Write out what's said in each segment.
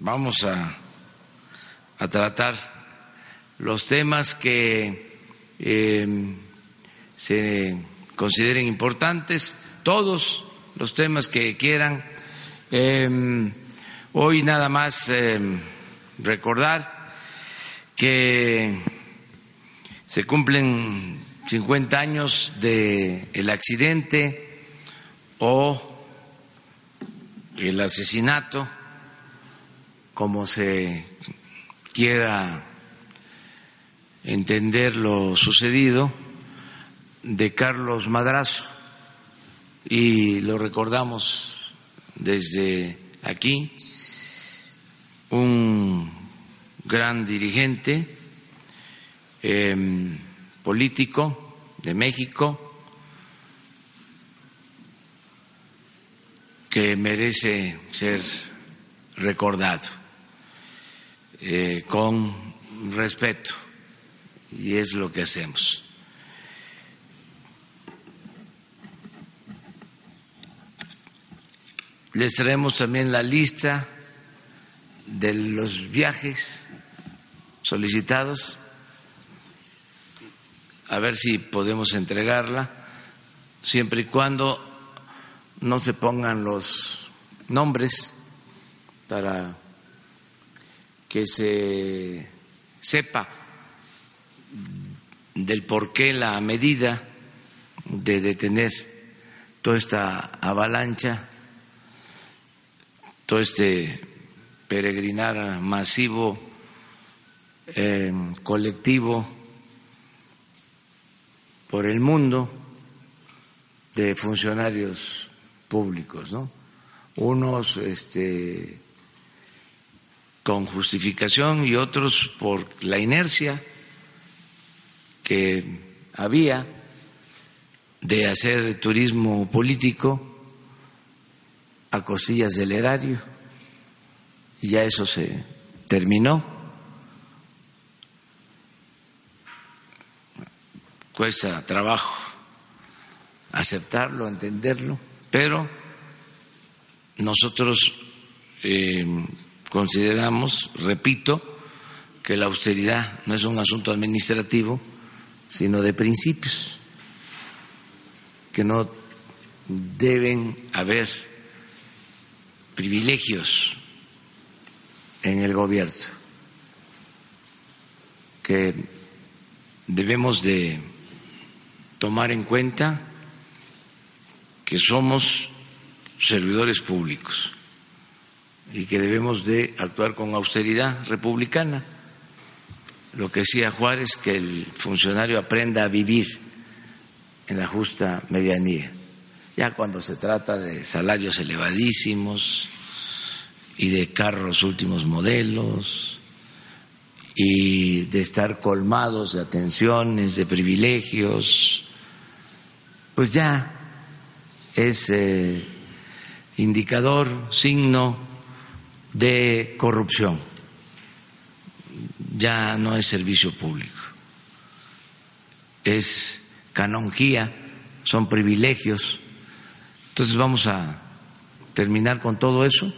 vamos a, a tratar los temas que eh, se consideren importantes, todos los temas que quieran. Eh, hoy nada más eh, recordar que se cumplen 50 años del el accidente o el asesinato, como se quiera entender lo sucedido, de Carlos Madrazo. Y lo recordamos desde aquí, un gran dirigente em, político de México, que merece ser recordado eh, con respeto y es lo que hacemos. Les traemos también la lista de los viajes solicitados, a ver si podemos entregarla, siempre y cuando no se pongan los nombres para que se sepa del por qué la medida de detener toda esta avalancha, todo este peregrinar masivo, eh, colectivo por el mundo de funcionarios públicos, ¿no? Unos este, con justificación y otros por la inercia que había de hacer turismo político a costillas del erario y ya eso se terminó. Cuesta trabajo aceptarlo, entenderlo pero nosotros eh, consideramos, repito, que la austeridad no es un asunto administrativo, sino de principios, que no deben haber privilegios en el gobierno, que debemos de tomar en cuenta que somos servidores públicos y que debemos de actuar con austeridad republicana. Lo que decía Juárez, que el funcionario aprenda a vivir en la justa medianía. Ya cuando se trata de salarios elevadísimos y de carros últimos modelos y de estar colmados de atenciones, de privilegios, pues ya es eh, indicador, signo de corrupción. Ya no es servicio público, es canonjía, son privilegios. Entonces vamos a terminar con todo eso,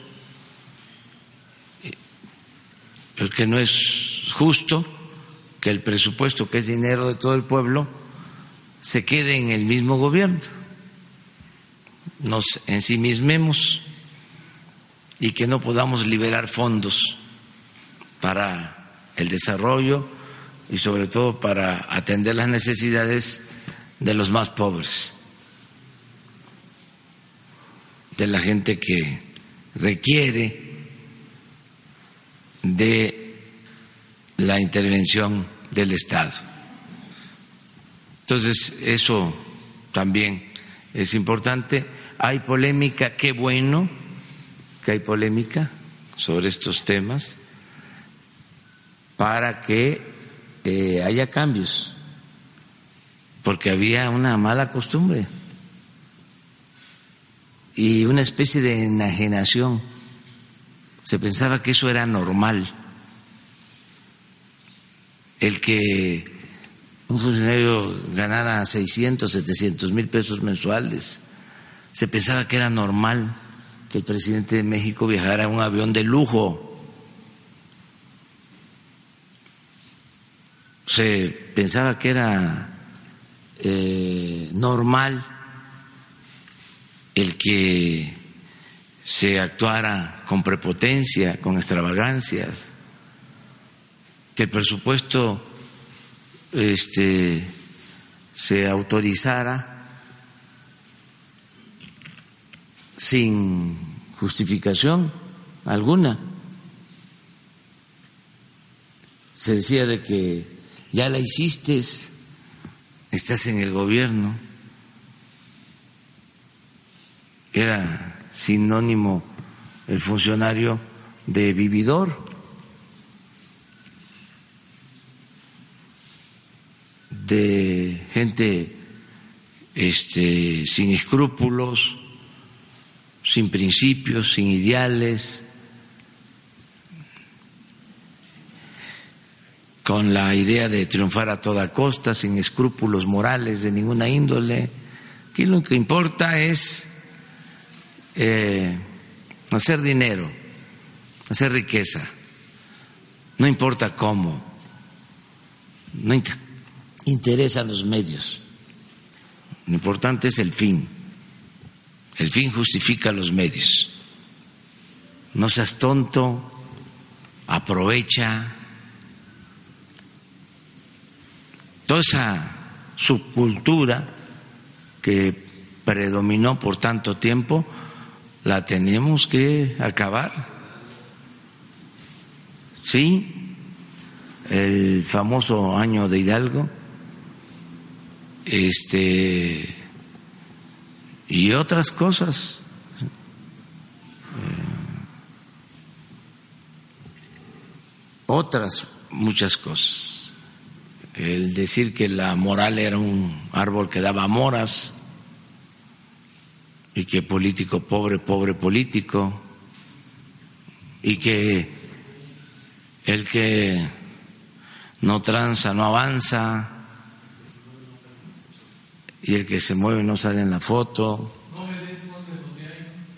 porque no es justo que el presupuesto, que es dinero de todo el pueblo, se quede en el mismo gobierno nos ensimismemos y que no podamos liberar fondos para el desarrollo y sobre todo para atender las necesidades de los más pobres, de la gente que requiere de la intervención del Estado. Entonces, eso también es importante hay polémica, qué bueno que hay polémica sobre estos temas para que eh, haya cambios, porque había una mala costumbre y una especie de enajenación. Se pensaba que eso era normal, el que un funcionario ganara 600, 700 mil pesos mensuales se pensaba que era normal que el presidente de México viajara en un avión de lujo. Se pensaba que era eh, normal el que se actuara con prepotencia, con extravagancias, que el presupuesto este, se autorizara sin justificación alguna. Se decía de que ya la hiciste, estás en el gobierno. Era sinónimo el funcionario de vividor. de gente este, sin escrúpulos, sin principios, sin ideales, con la idea de triunfar a toda costa, sin escrúpulos morales de ninguna índole. Aquí lo que importa es eh, hacer dinero, hacer riqueza, no importa cómo, no interesan los medios, lo importante es el fin, el fin justifica los medios. No seas tonto, aprovecha toda esa subcultura que predominó por tanto tiempo la tenemos que acabar. Sí, el famoso año de Hidalgo, este, y otras cosas. Eh, otras muchas cosas. El decir que la moral era un árbol que daba moras, y que político pobre, pobre político, y que el que no tranza no avanza, y el que se mueve no sale en la foto.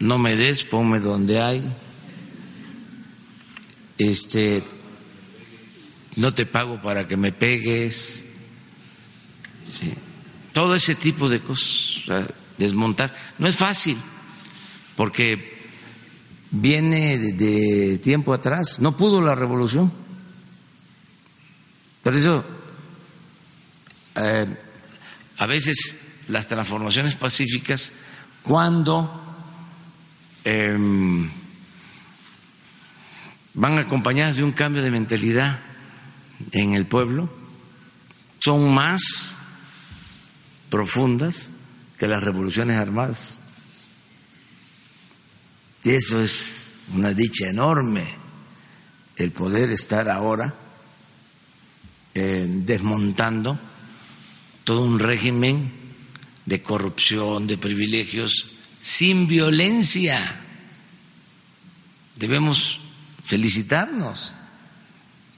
No me des, ponme donde hay. Este, no te pago para que me pegues. Todo ese tipo de cosas desmontar. No es fácil, porque viene de, tiempo atrás, no pudo la revolución. Por eso, eh, a veces las transformaciones pacíficas, cuando em, van acompañadas de un cambio de mentalidad en el pueblo, son más profundas que las revoluciones armadas. Y eso es una dicha enorme, el poder estar ahora eh, desmontando todo un régimen de corrupción, de privilegios, sin violencia. Debemos felicitarnos,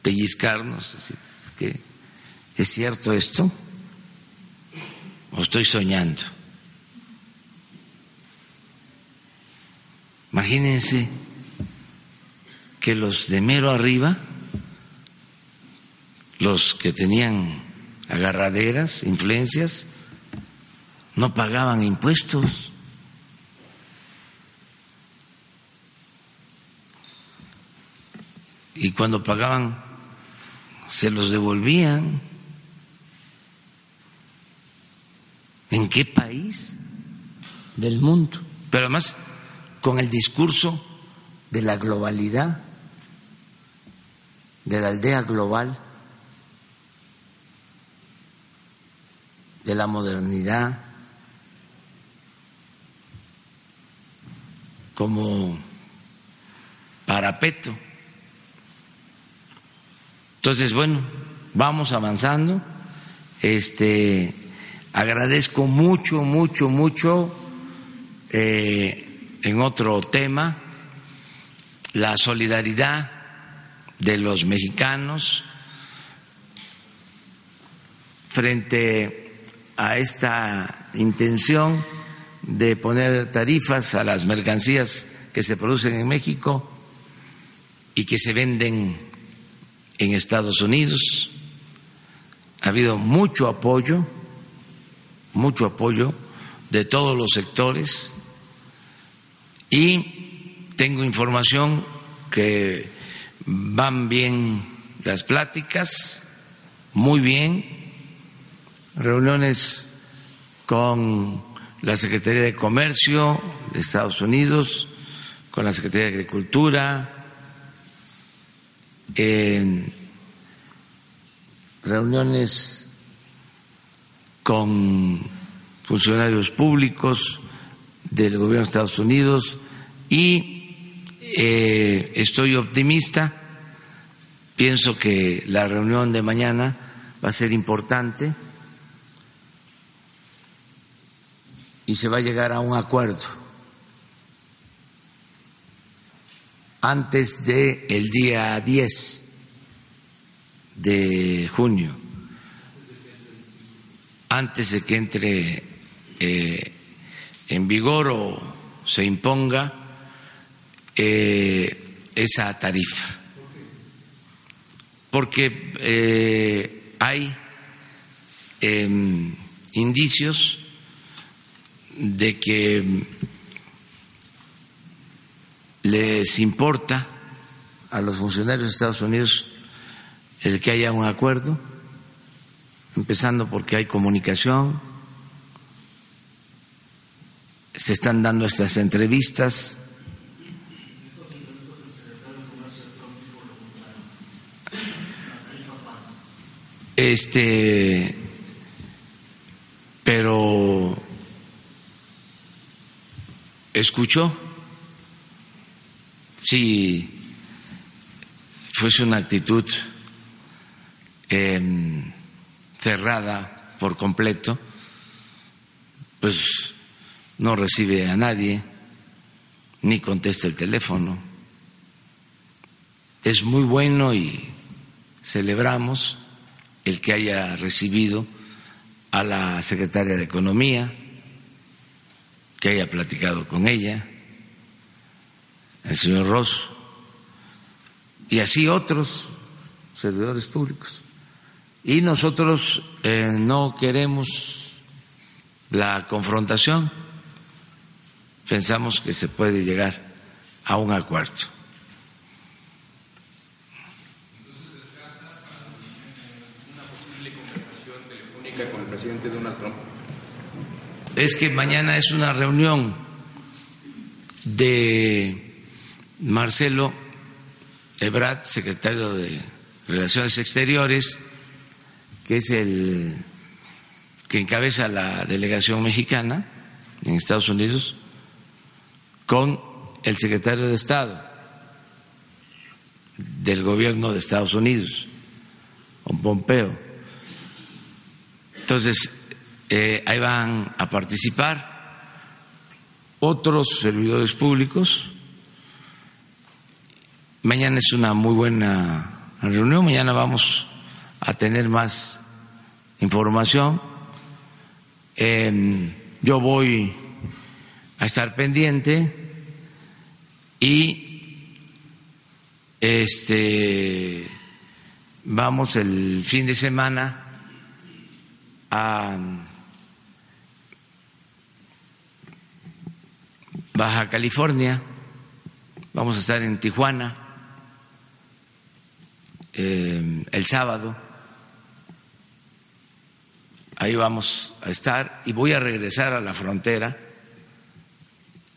pellizcarnos, es que es cierto esto, o estoy soñando. Imagínense que los de mero arriba, los que tenían agarraderas, influencias, no pagaban impuestos. Y cuando pagaban, se los devolvían. ¿En qué país del mundo? Pero además con el discurso de la globalidad, de la aldea global, de la modernidad, como parapeto. Entonces, bueno, vamos avanzando. Este, agradezco mucho, mucho, mucho eh, en otro tema, la solidaridad de los mexicanos frente a esta intención de poner tarifas a las mercancías que se producen en México y que se venden en Estados Unidos. ha habido mucho apoyo, mucho apoyo de todos los sectores y tengo información que van bien las pláticas, muy bien, reuniones con la Secretaría de Comercio de Estados Unidos, con la Secretaría de Agricultura, en reuniones con funcionarios públicos del gobierno de Estados Unidos y eh, estoy optimista. Pienso que la reunión de mañana va a ser importante y se va a llegar a un acuerdo antes del el día 10 de junio, antes de que entre eh, en vigor o se imponga eh, esa tarifa. Porque eh, hay em, indicios de que les importa a los funcionarios de Estados Unidos el que haya un acuerdo, empezando porque hay comunicación, se están dando estas entrevistas. Este, pero escuchó si fuese una actitud em, cerrada por completo, pues no recibe a nadie, ni contesta el teléfono. Es muy bueno y celebramos el que haya recibido a la secretaria de Economía, que haya platicado con ella el señor Rosso, y así otros servidores públicos. Y nosotros eh, no queremos la confrontación, pensamos que se puede llegar a un acuerdo. con el presidente Donald Trump? Es que mañana es una reunión de Marcelo Ebrard, secretario de Relaciones Exteriores, que es el que encabeza la delegación mexicana en Estados Unidos, con el secretario de Estado del gobierno de Estados Unidos, con Pompeo. Entonces, eh, ahí van a participar otros servidores públicos Mañana es una muy buena reunión, mañana vamos a tener más información. Em, yo voy a estar pendiente y este vamos el fin de semana a Baja California, vamos a estar en Tijuana eh, el sábado. Ahí vamos a estar y voy a regresar a la frontera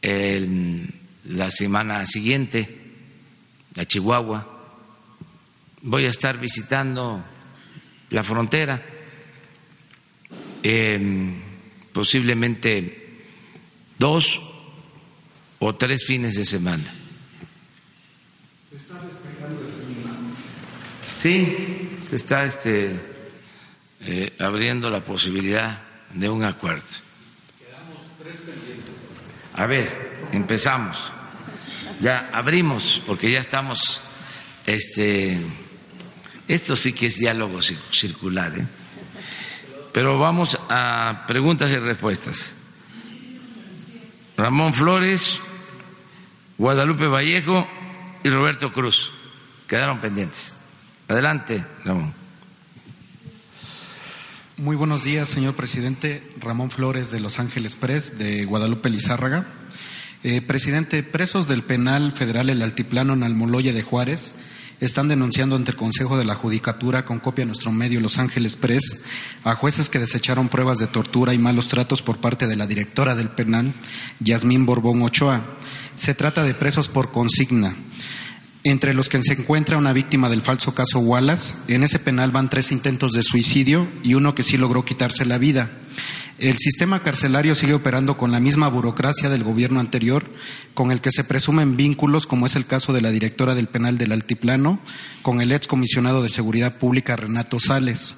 la semana siguiente, a Chihuahua. Voy a estar visitando la frontera, posiblemente dos o tres fines de semana. Sí, se está este, eh, abriendo la posibilidad de un acuerdo. A ver, empezamos. Ya abrimos, porque ya estamos. Este, esto sí que es diálogo circular, ¿eh? Pero vamos a preguntas y respuestas. Ramón Flores, Guadalupe Vallejo y Roberto Cruz quedaron pendientes. Adelante, Ramón. Muy buenos días, señor presidente. Ramón Flores de Los Ángeles Press, de Guadalupe Lizárraga. Eh, presidente, presos del penal federal El Altiplano en Almoloya de Juárez están denunciando ante el Consejo de la Judicatura, con copia a nuestro medio Los Ángeles Press, a jueces que desecharon pruebas de tortura y malos tratos por parte de la directora del penal, Yasmín Borbón Ochoa. Se trata de presos por consigna entre los que se encuentra una víctima del falso caso Wallace. En ese penal van tres intentos de suicidio y uno que sí logró quitarse la vida. El sistema carcelario sigue operando con la misma burocracia del gobierno anterior, con el que se presumen vínculos, como es el caso de la directora del penal del Altiplano, con el ex comisionado de Seguridad Pública Renato Sales,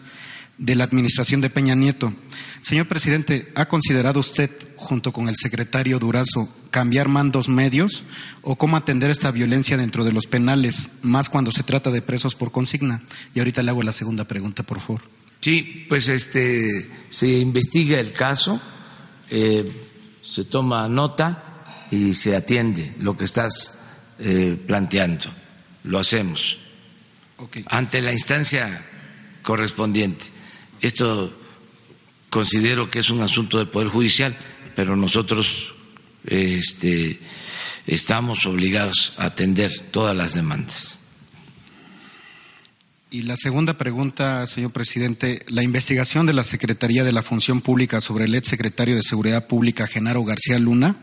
de la administración de Peña Nieto. Señor presidente, ¿ha considerado usted, junto con el secretario Durazo, cambiar mandos medios o cómo atender esta violencia dentro de los penales, más cuando se trata de presos por consigna? Y ahorita le hago la segunda pregunta, por favor. Sí, pues este se investiga el caso, eh, se toma nota y se atiende lo que estás eh, planteando. Lo hacemos ante la instancia correspondiente. Esto considero que es un asunto del Poder Judicial, pero nosotros este, estamos obligados a atender todas las demandas. Y la segunda pregunta, señor presidente, la investigación de la Secretaría de la Función Pública sobre el ex secretario de Seguridad Pública, Genaro García Luna,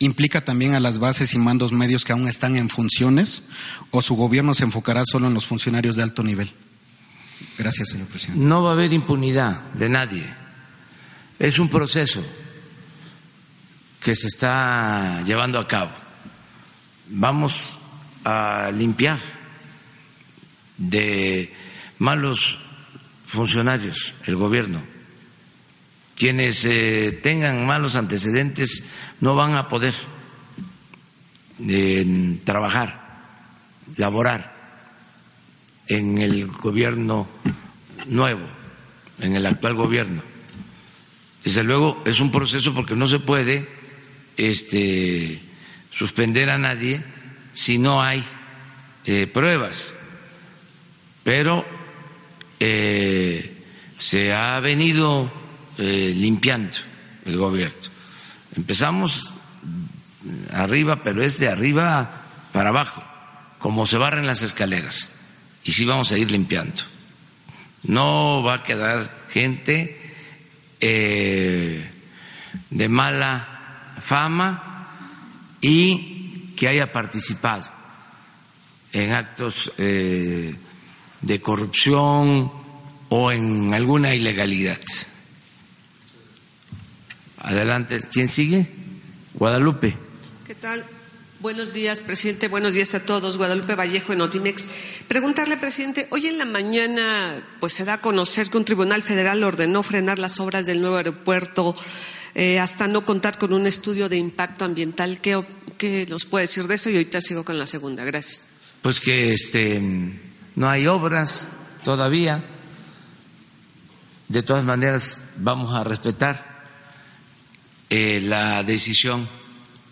implica también a las bases y mandos medios que aún están en funciones o su gobierno se enfocará solo en los funcionarios de alto nivel. Gracias, señor presidente. No va a haber impunidad de nadie. Es un proceso que se está llevando a cabo. Vamos a limpiar de malos funcionarios el gobierno. Quienes eh, tengan malos antecedentes no van a poder eh, trabajar, laborar en el gobierno nuevo, en el actual gobierno. Desde luego es un proceso porque no se puede este, suspender a nadie si no hay eh, pruebas pero eh, se ha venido eh, limpiando el gobierno. Empezamos arriba, pero es de arriba para abajo, como se barren las escaleras, y sí vamos a ir limpiando. No va a quedar gente eh, de mala fama y que haya participado en actos de corrupción o en alguna ilegalidad. Adelante, ¿quién sigue? Guadalupe. ¿Qué tal? Buenos días, presidente. Buenos días a todos. Guadalupe Vallejo en Otimex. Preguntarle, presidente, hoy en la mañana pues se da a conocer que un tribunal federal ordenó frenar las obras del nuevo aeropuerto eh, hasta no contar con un estudio de impacto ambiental. ¿Qué, ¿Qué nos puede decir de eso? Y ahorita sigo con la segunda. Gracias. Pues que este no hay obras todavía. De todas maneras, vamos a respetar eh, la decisión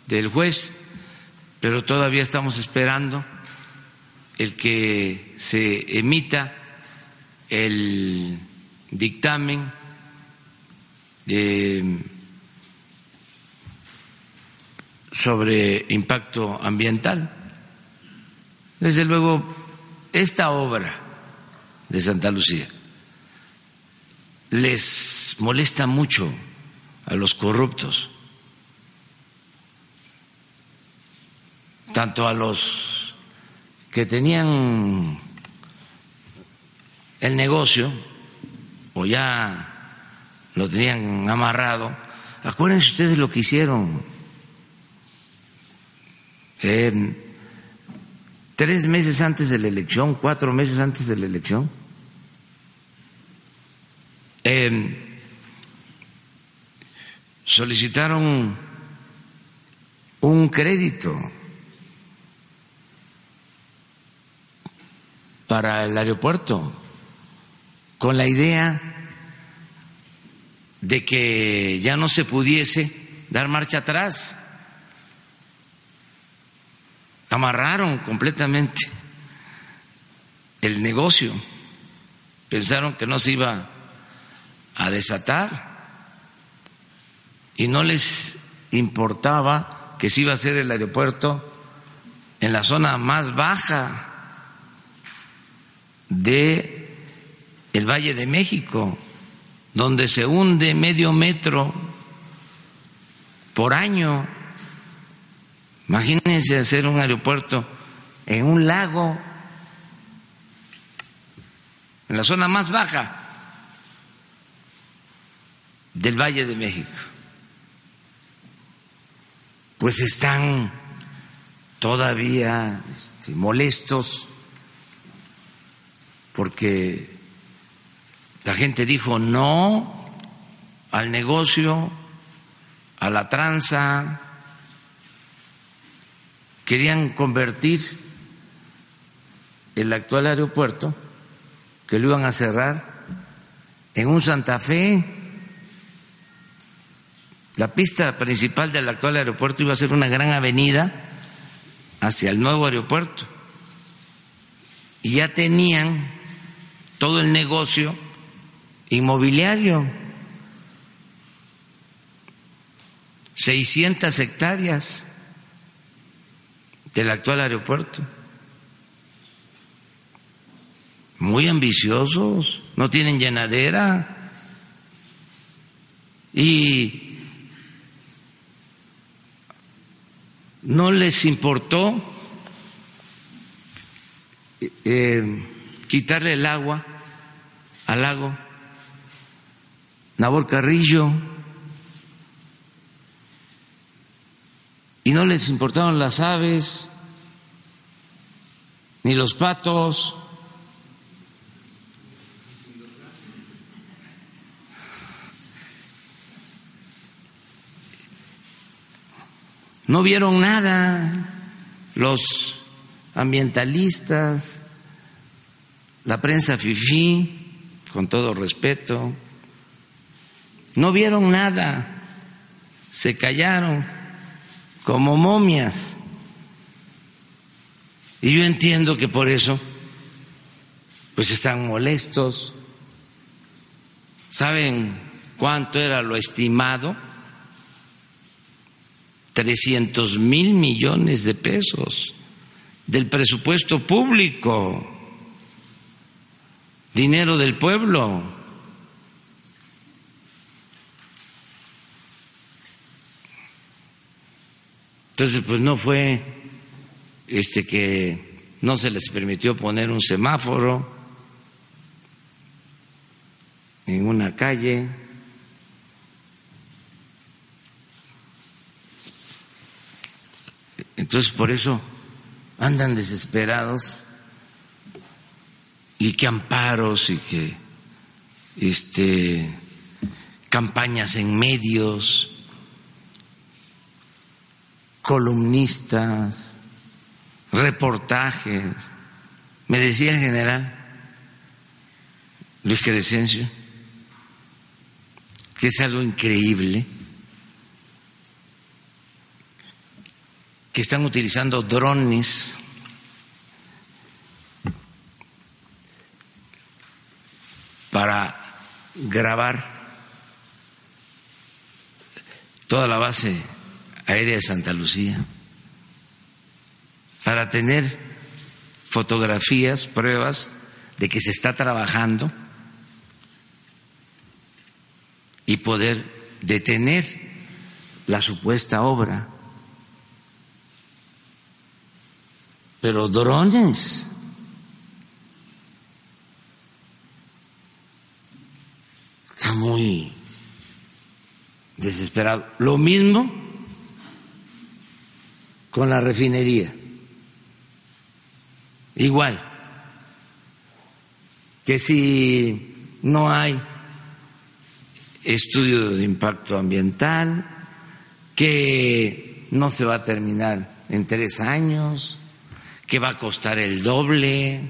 del juez, pero todavía estamos esperando el que se emita el dictamen sobre impacto ambiental. Desde luego, esta obra de Santa Lucía les molesta mucho a los corruptos, tanto a los que tenían el negocio o ya lo tenían amarrado. Acuérdense ustedes lo que hicieron. Tres meses antes de la elección, cuatro meses antes de la elección, em, solicitaron un crédito para el aeropuerto con la idea de que ya no se pudiese dar marcha atrás amarraron completamente el negocio, pensaron que no se iba a desatar y no les importaba que se iba a hacer el aeropuerto en la zona más baja de el Valle de México, donde se hunde medio metro por año. Imagínense hacer un aeropuerto en un lago, en la zona más baja del Valle de México. Pues están todavía este, molestos porque la gente dijo no al negocio, a la tranza, querían convertir el actual aeropuerto, que lo iban a cerrar, en un Santa Fe. La pista principal del actual aeropuerto iba a ser una gran avenida hacia el nuevo aeropuerto. Y ya tenían todo el negocio inmobiliario. 600 hectáreas del actual aeropuerto. Muy ambiciosos, no tienen llenadera. Y no les importó eh, quitarle el agua al lago. Nabor Carrillo. Y no les importaban las aves, ni los patos. No vieron nada los ambientalistas, la prensa fifí, con todo respeto, no vieron nada, se callaron como momias. Y yo entiendo que por eso, pues están molestos. ¿Saben cuánto era lo estimado? 300 mil millones de pesos del presupuesto público dinero del pueblo. Entonces, pues no fue este que no se les permitió poner un semáforo en una calle. Entonces, por eso andan desesperados y que amparos y que este, campañas en medios, columnistas, reportajes. Me decía el general Luis Crescencio que es algo increíble que están utilizando drones para grabar toda la base aérea de Santa Lucía, para tener fotografías, pruebas de que se está trabajando y poder detener la supuesta obra. Pero drones está muy desesperado. Lo mismo con la refinería. Igual, que si no hay estudio de impacto ambiental, que no se va a terminar en tres años, que va a costar el doble,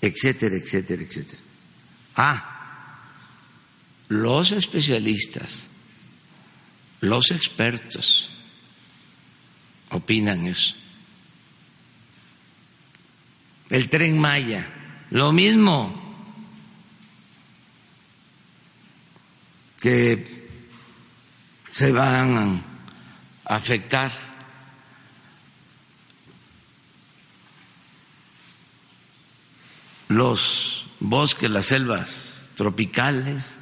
etcétera, etcétera, etcétera. Ah, los especialistas, los expertos opinan eso. El tren Maya, lo mismo. que se van a afectar los bosques, las selvas tropicales,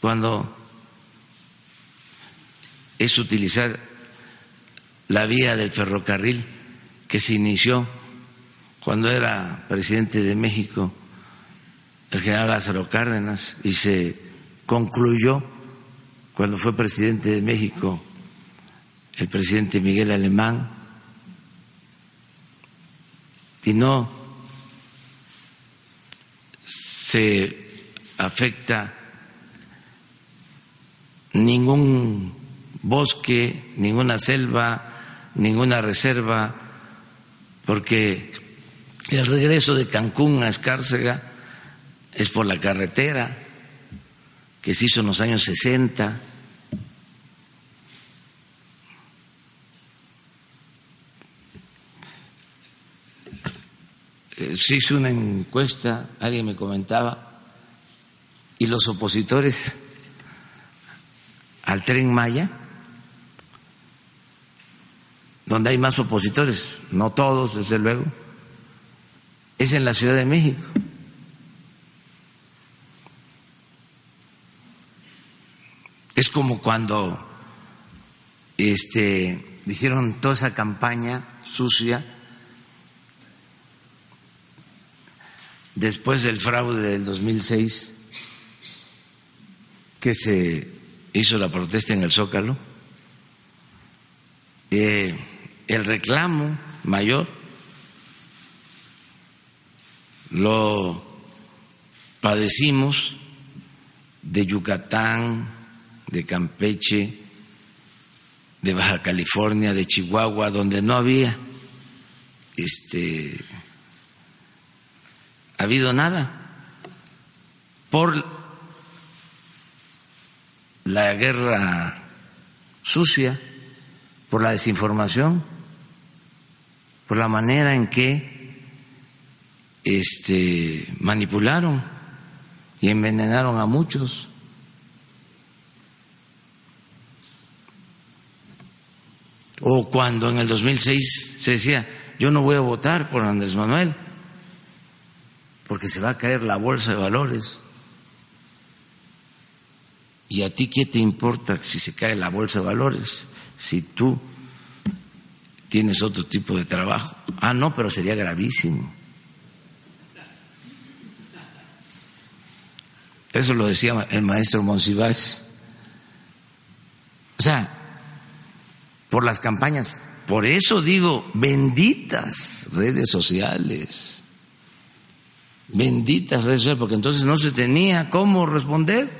cuando es utilizar la vía del ferrocarril que se inició cuando era presidente de México el general Lázaro Cárdenas y se concluyó cuando fue presidente de México el presidente Miguel Alemán. Y no se afecta ningún bosque, ninguna selva, ninguna reserva, porque el regreso de Cancún a Escárcega es por la carretera que se hizo en los años 60. Eh, se hizo una encuesta, alguien me comentaba, y los opositores al tren Maya, donde hay más opositores, no todos, desde luego, es en la Ciudad de México. Es como cuando este, hicieron toda esa campaña sucia después del fraude del 2006 que se hizo la protesta en el Zócalo. Eh, el reclamo mayor lo padecimos de Yucatán, de Campeche, de Baja California, de Chihuahua, donde no había este habido nada. Por la guerra sucia, por la desinformación por la manera en que este, manipularon y envenenaron a muchos. O cuando en el 2006 se decía, yo no voy a votar por Andrés Manuel, porque se va a caer la bolsa de valores. ¿Y a ti qué te importa si se cae la bolsa de valores? Si tú tienes otro tipo de trabajo. Ah, no, pero sería gravísimo. Eso lo decía el maestro Monsiváis. O sea, por las campañas. Por eso digo, benditas redes sociales. Benditas redes sociales, porque entonces no se tenía cómo responder.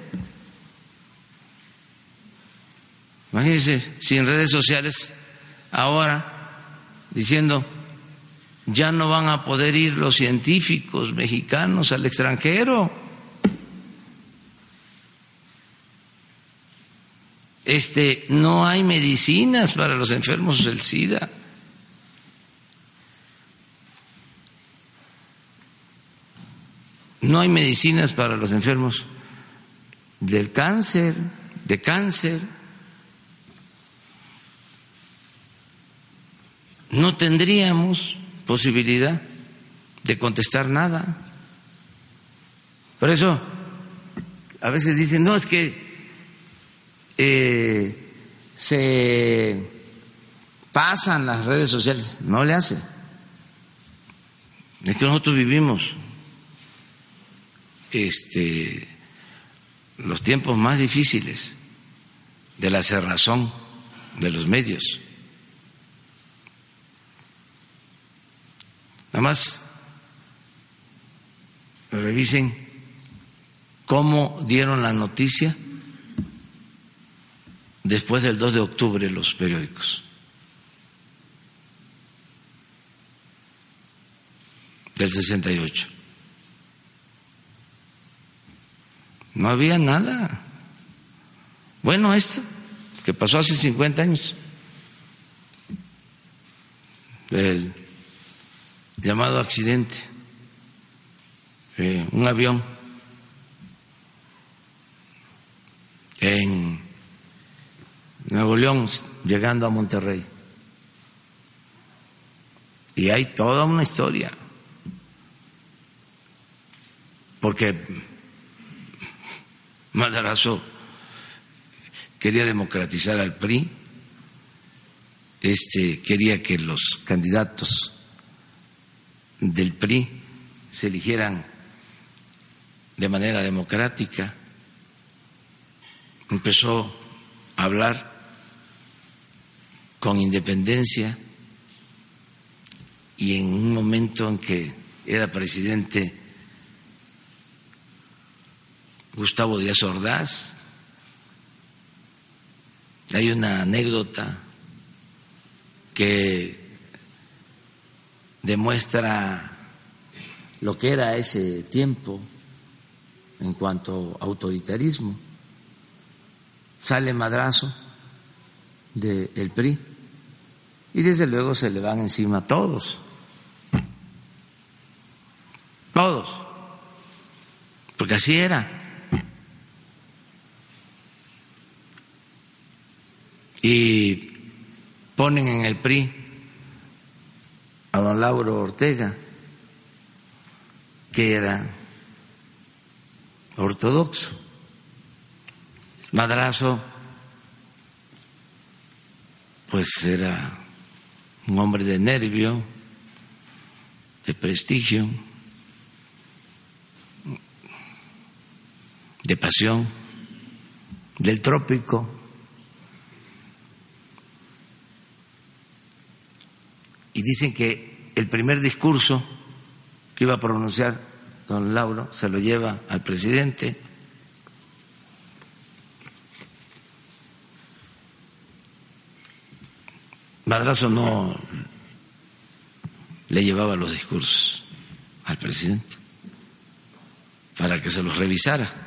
Imagínense, sin redes sociales, ahora diciendo, ya no van a poder ir los científicos mexicanos al extranjero. Este, no hay medicinas para los enfermos del SIDA. No hay medicinas para los enfermos del cáncer, de cáncer. No tendríamos posibilidad de contestar nada. Por eso, a veces dicen, no, es que eh, se pasan las redes sociales. No le hace. Es que nosotros vivimos este, los tiempos más difíciles de la cerrazón de los medios. Nada más revisen cómo dieron la noticia después del 2 de octubre los periódicos. Del 68. No había nada. Bueno, esto que pasó hace 50 años. Llamado accidente, eh, un avión en Nuevo León, llegando a Monterrey. Y hay toda una historia. Porque Madarazo quería democratizar al PRI, este, quería que los candidatos del PRI se eligieran de manera democrática, empezó a hablar con independencia y en un momento en que era presidente Gustavo Díaz Ordaz, hay una anécdota que demuestra lo que era ese tiempo en cuanto a autoritarismo. Sale madrazo del PRI y desde luego se le van encima todos. Todos. Porque así era. Y ponen en el PRI a don Lauro Ortega, que era ortodoxo. Madrazo, pues era un hombre de nervio, de prestigio, de pasión, del trópico. Y dicen que el primer discurso que iba a pronunciar don Lauro se lo lleva al presidente. Madrazo no le llevaba los discursos al presidente para que se los revisara.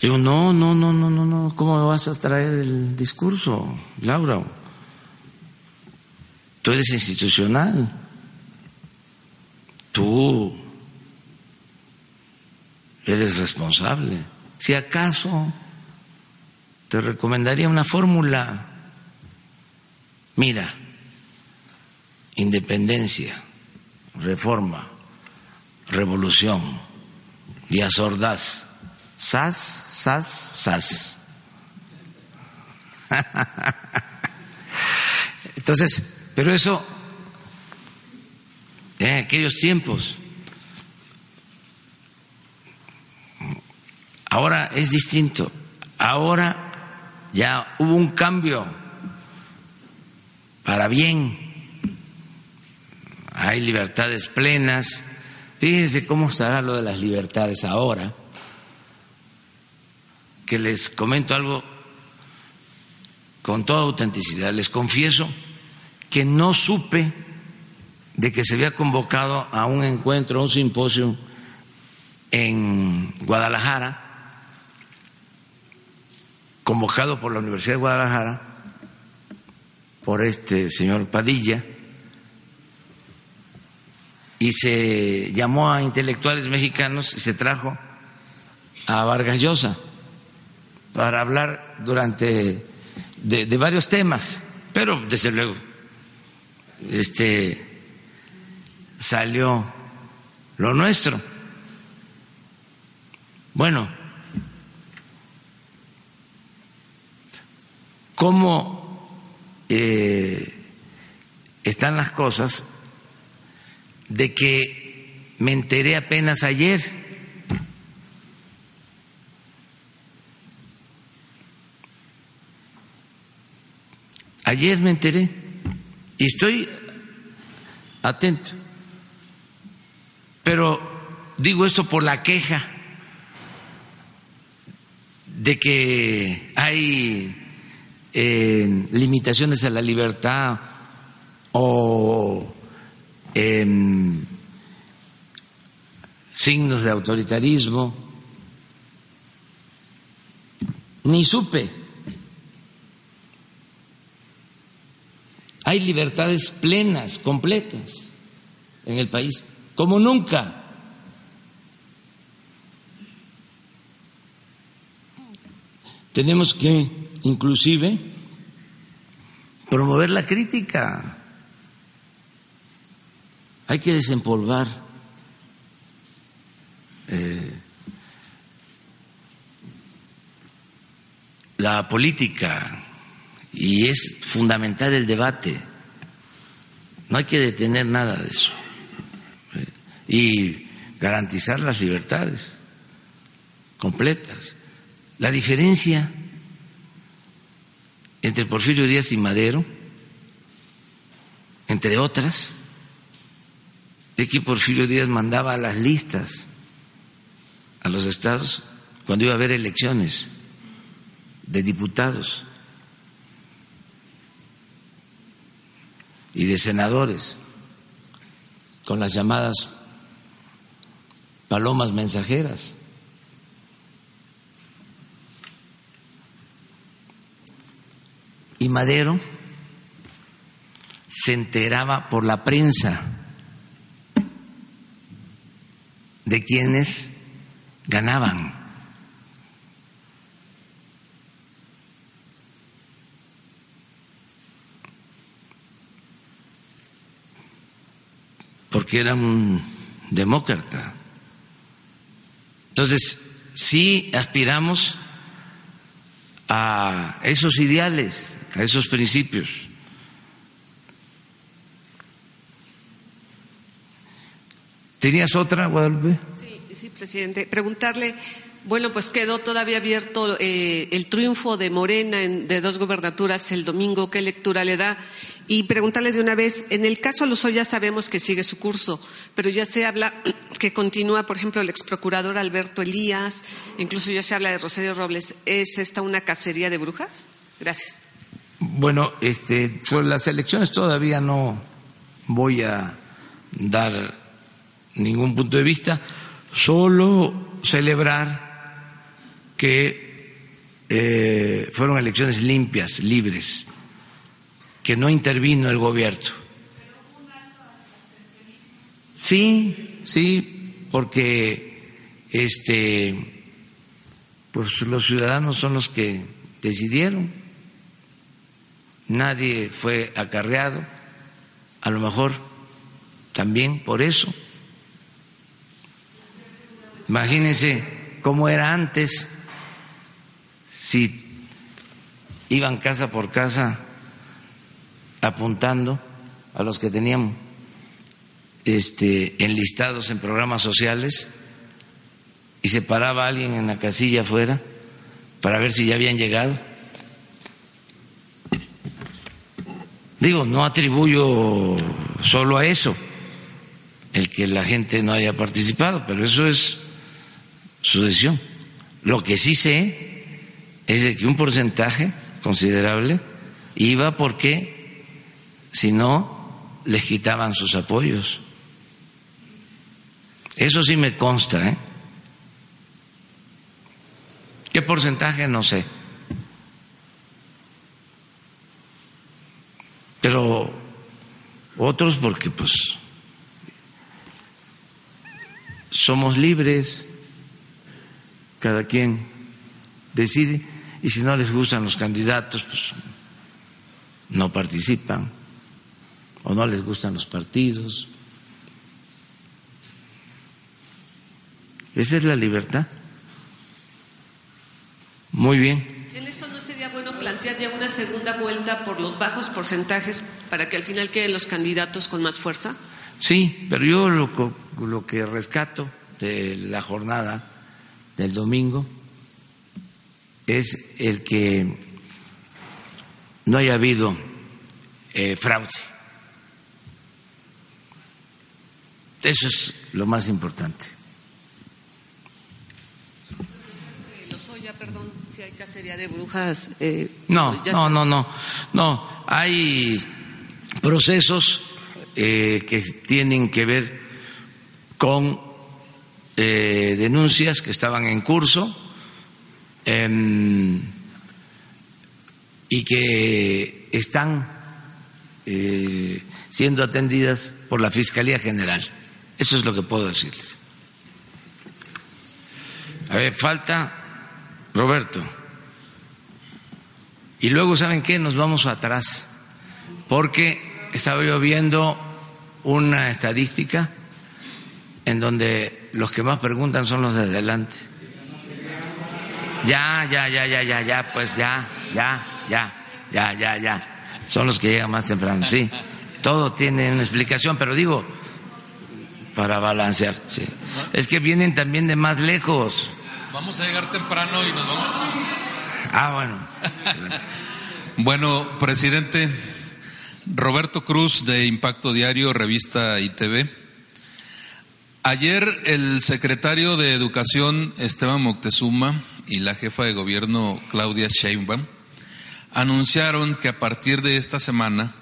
Digo, no, no, no, no, no, no, ¿cómo vas a traer el discurso, Laura? Tú eres institucional. Tú eres responsable. Si acaso te recomendaría una fórmula. Mira, independencia, reforma, revolución, Díaz Ordaz, sas, sas, sas. Entonces, pero eso, en aquellos tiempos, ahora es distinto. Ahora ya hubo un cambio para bien, hay libertades plenas. Fíjense cómo estará lo de las libertades ahora, les comento algo con toda autenticidad. Les confieso que no supe de que se había convocado a un encuentro, a un simposio en Guadalajara, convocado por la Universidad de Guadalajara, por este señor Padilla, y se llamó a intelectuales mexicanos y se trajo a Vargas Llosa para hablar durante de, de varios temas, pero desde luego este, salió lo nuestro. Bueno, ¿cómo eh, están las cosas de que me enteré apenas ayer? Ayer me enteré y estoy atento. Pero digo esto por la queja de que hay eh, limitaciones a la libertad o em, signos de autoritarismo. Ni supe Hay libertades plenas, completas en el país, como nunca. Tenemos que, inclusive, promover la crítica. Hay que desempolvar eh, la política y es fundamental el debate. No hay que detener nada de eso y garantizar las libertades completas. La diferencia entre Porfirio Díaz y Madero, entre otras, es que Porfirio Díaz mandaba las listas a los estados cuando iba a haber elecciones de diputados y de senadores con las llamadas palomas mensajeras. Y Madero se enteraba por la prensa de quienes ganaban. Porque era un demócrata. Entonces, sí aspiramos a esos ideales, a esos principios. ¿Tenías otra, Guadalupe? Sí, sí, presidente. Preguntarle, bueno, pues quedó todavía abierto eh, el triunfo de Morena en, de dos gobernaturas el domingo. ¿Qué lectura le da? Y preguntarle de una vez, en el caso Luso ya sabemos que sigue su curso, pero ya se habla que continúa, por ejemplo, el ex procurador Alberto Elías, incluso ya se habla de Rosario Robles. ¿Es esta una cacería de brujas? Gracias. Bueno, este, sobre las elecciones todavía no voy a dar ningún punto de vista, solo celebrar que eh, fueron elecciones limpias, libres que no intervino el gobierno. Sí, sí, porque este pues los ciudadanos son los que decidieron. Nadie fue acarreado, a lo mejor también por eso. Imagínense cómo era antes, si iban casa por casa apuntando a los que tenían este, enlistados en programas sociales y se paraba alguien en la casilla afuera para ver si ya habían llegado. Digo, no atribuyo solo a eso el que la gente no haya participado, pero eso es su decisión. Lo que sí sé es de que un porcentaje considerable iba porque si no, les quitaban sus apoyos. Eso sí me consta, ¿eh? ¿Qué porcentaje? No sé. Pero otros porque pues somos libres, cada quien decide y si no les gustan los candidatos, pues no participan o no les gustan los partidos. Esa es la libertad. Muy bien. ¿En esto no sería bueno plantear ya una segunda vuelta por los bajos porcentajes para que al final queden los candidatos con más fuerza? Sí, pero yo lo, lo que rescato de la jornada del domingo es el que no haya habido eh, fraude Eso es lo más importante. perdón, si hay cacería de brujas. Eh, no, no, no, no, no. Hay procesos eh, que tienen que ver con eh, denuncias que estaban en curso em, y que están siendo atendidas por la Fiscalía General. Eso es lo que puedo decirles. A ver, falta Roberto. Y luego, ¿saben qué? Nos vamos atrás, porque estaba yo viendo una estadística en donde los que más preguntan son los de adelante. Ya, ya, ya, ya, ya, ya, pues ya, ya, ya, ya, ya, ya. Son los que llegan más temprano, sí. Todo tiene una explicación, pero digo, para balancear, sí. Es que vienen también de más lejos. Vamos a llegar temprano y nos vamos. Ah, bueno. bueno, presidente, Roberto Cruz de Impacto Diario, revista ITV. Ayer el secretario de Educación, Esteban Moctezuma, y la jefa de gobierno, Claudia Sheinbaum, anunciaron que a partir de esta semana,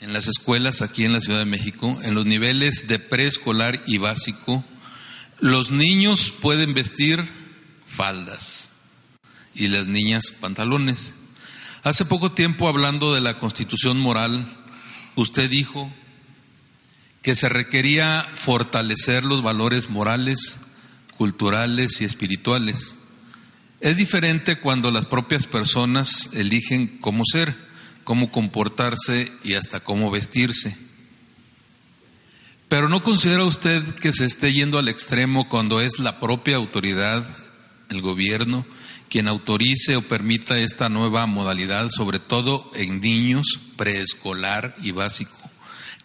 en las escuelas aquí en la Ciudad de México, en los niveles de preescolar y básico, los niños pueden vestir faldas y las niñas pantalones. Hace poco tiempo, hablando de la constitución moral, usted dijo que se requería fortalecer los valores morales, culturales y espirituales. Es diferente cuando las propias personas eligen cómo ser, cómo comportarse y hasta cómo vestirse. Pero ¿no considera usted que se esté yendo al extremo cuando es la propia autoridad, el gobierno, quien autorice o permita esta nueva modalidad, sobre todo en niños preescolar y básico?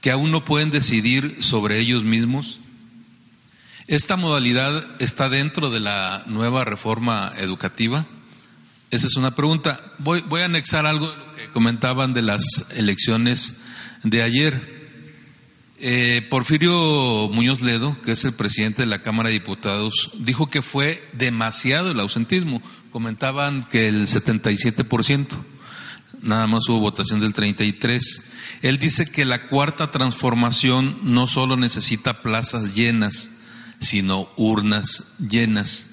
que aún no pueden decidir sobre ellos mismos? ¿Esta modalidad está dentro de la nueva reforma educativa? Esa es una pregunta. Voy, a anexar algo lo que comentaban de las elecciones de ayer. Eh, Porfirio Muñoz Ledo, que es el presidente de la Cámara de Diputados, dijo que fue demasiado el ausentismo. Comentaban que el 77%, nada más hubo votación del 33%. Él dice que la cuarta transformación no solo necesita plazas llenas, sino urnas llenas.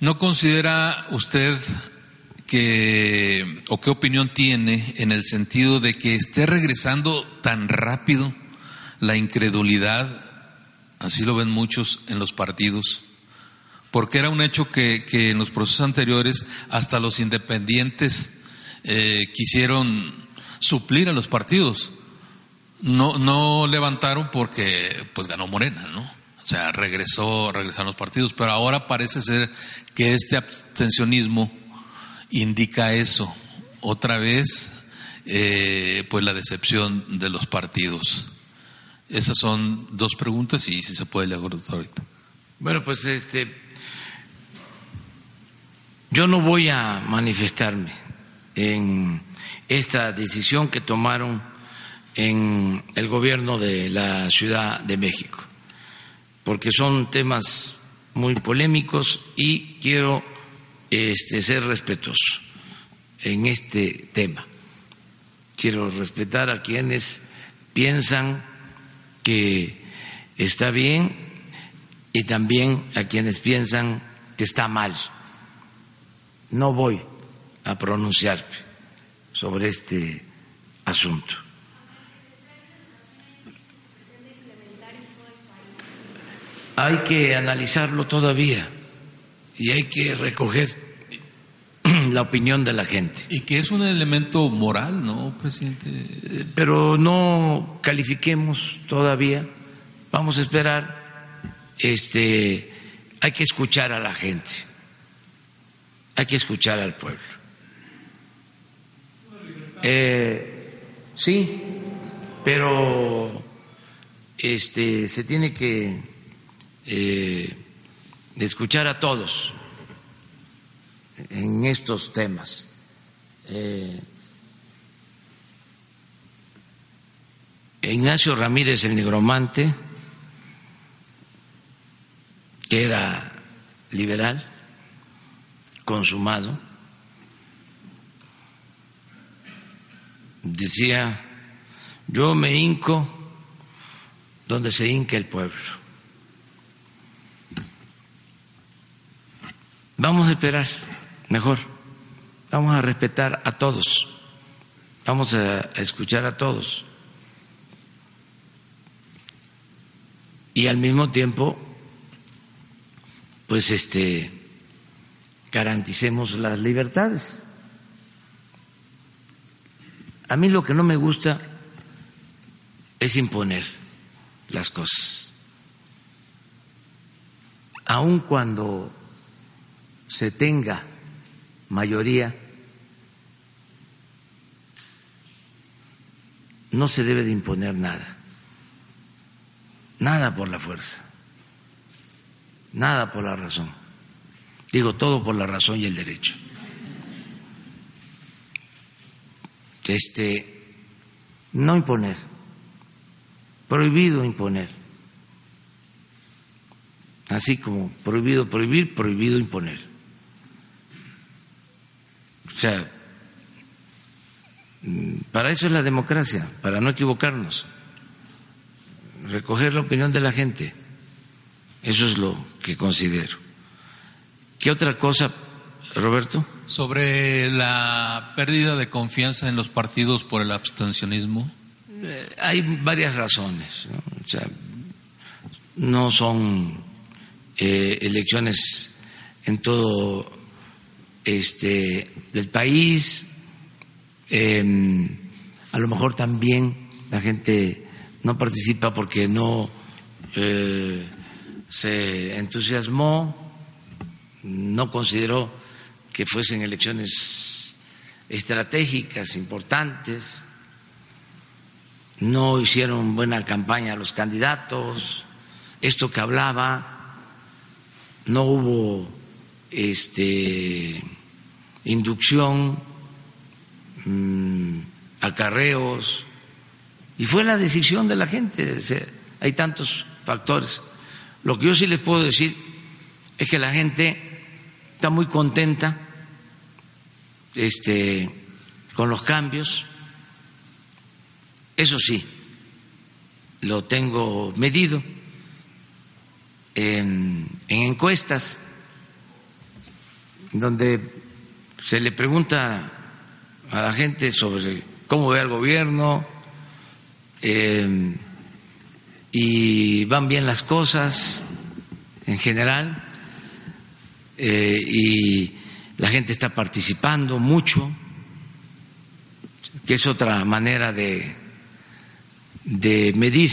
¿No considera usted que, o qué opinión tiene en el sentido de que esté regresando tan rápido la incredulidad, así lo ven muchos en los partidos? Porque era un hecho que, en los procesos anteriores hasta los independientes eh, quisieron suplir a los partidos. No, no levantaron porque pues ganó Morena, ¿no? O sea, regresó, regresaron los partidos, pero ahora parece ser que este abstencionismo indica eso. Otra vez, eh, pues la decepción de los partidos. Esas son dos preguntas y si se puede le ahorita. Bueno, pues este, yo no voy a manifestarme en esta decisión que tomaron en el gobierno de la Ciudad de México, porque son temas muy polémicos y quiero este, ser respetuoso en este tema. Quiero respetar a quienes piensan que está bien y también a quienes piensan que está mal. No voy a pronunciarme sobre este asunto. Hay que analizarlo todavía y hay que recoger la opinión de la gente. Y que es un elemento moral, ¿no, presidente? Pero no califiquemos todavía. Vamos a esperar. Este, hay que escuchar a la gente. Hay que escuchar al pueblo. Eh, sí, pero este, se tiene que eh, escuchar a todos en estos temas. Eh, Ignacio Ramírez el Negromante, que era liberal, consumado, decía, yo me hinco donde se hinca el pueblo. Vamos a esperar, mejor, vamos a respetar a todos, vamos a, escuchar a todos. Y al mismo tiempo, pues este, garanticemos las libertades. A mí lo que no me gusta es imponer las cosas. Aun cuando se tenga mayoría, no se debe de imponer nada, nada por la fuerza, nada por la razón. Digo todo por la razón y el derecho. Este, no imponer, prohibido imponer. Así como prohibido prohibir, prohibido imponer. O sea, para eso es la democracia, para no equivocarnos, recoger la opinión de la gente. Eso es lo que considero. ¿Qué otra cosa, Roberto? Sobre la pérdida de confianza en los partidos por el abstencionismo. Eh, hay varias razones. ¿no? O sea, no son eh, elecciones en todo este del país eh, a lo mejor también la gente no participa porque no eh, se entusiasmó, no consideró que fuesen elecciones estratégicas, importantes, no hicieron buena campaña los candidatos, esto que hablaba, no hubo este, inducción Mm, acarreos, y fue la decisión de la gente. hay tantos factores. Lo que yo sí les puedo decir es que la gente está muy contenta este, con los cambios. Eso sí, lo tengo medido en, en encuestas donde se le pregunta a la gente sobre cómo ve al gobierno eh, y van bien las cosas en general eh, y la gente está participando mucho, que es otra manera de, de medir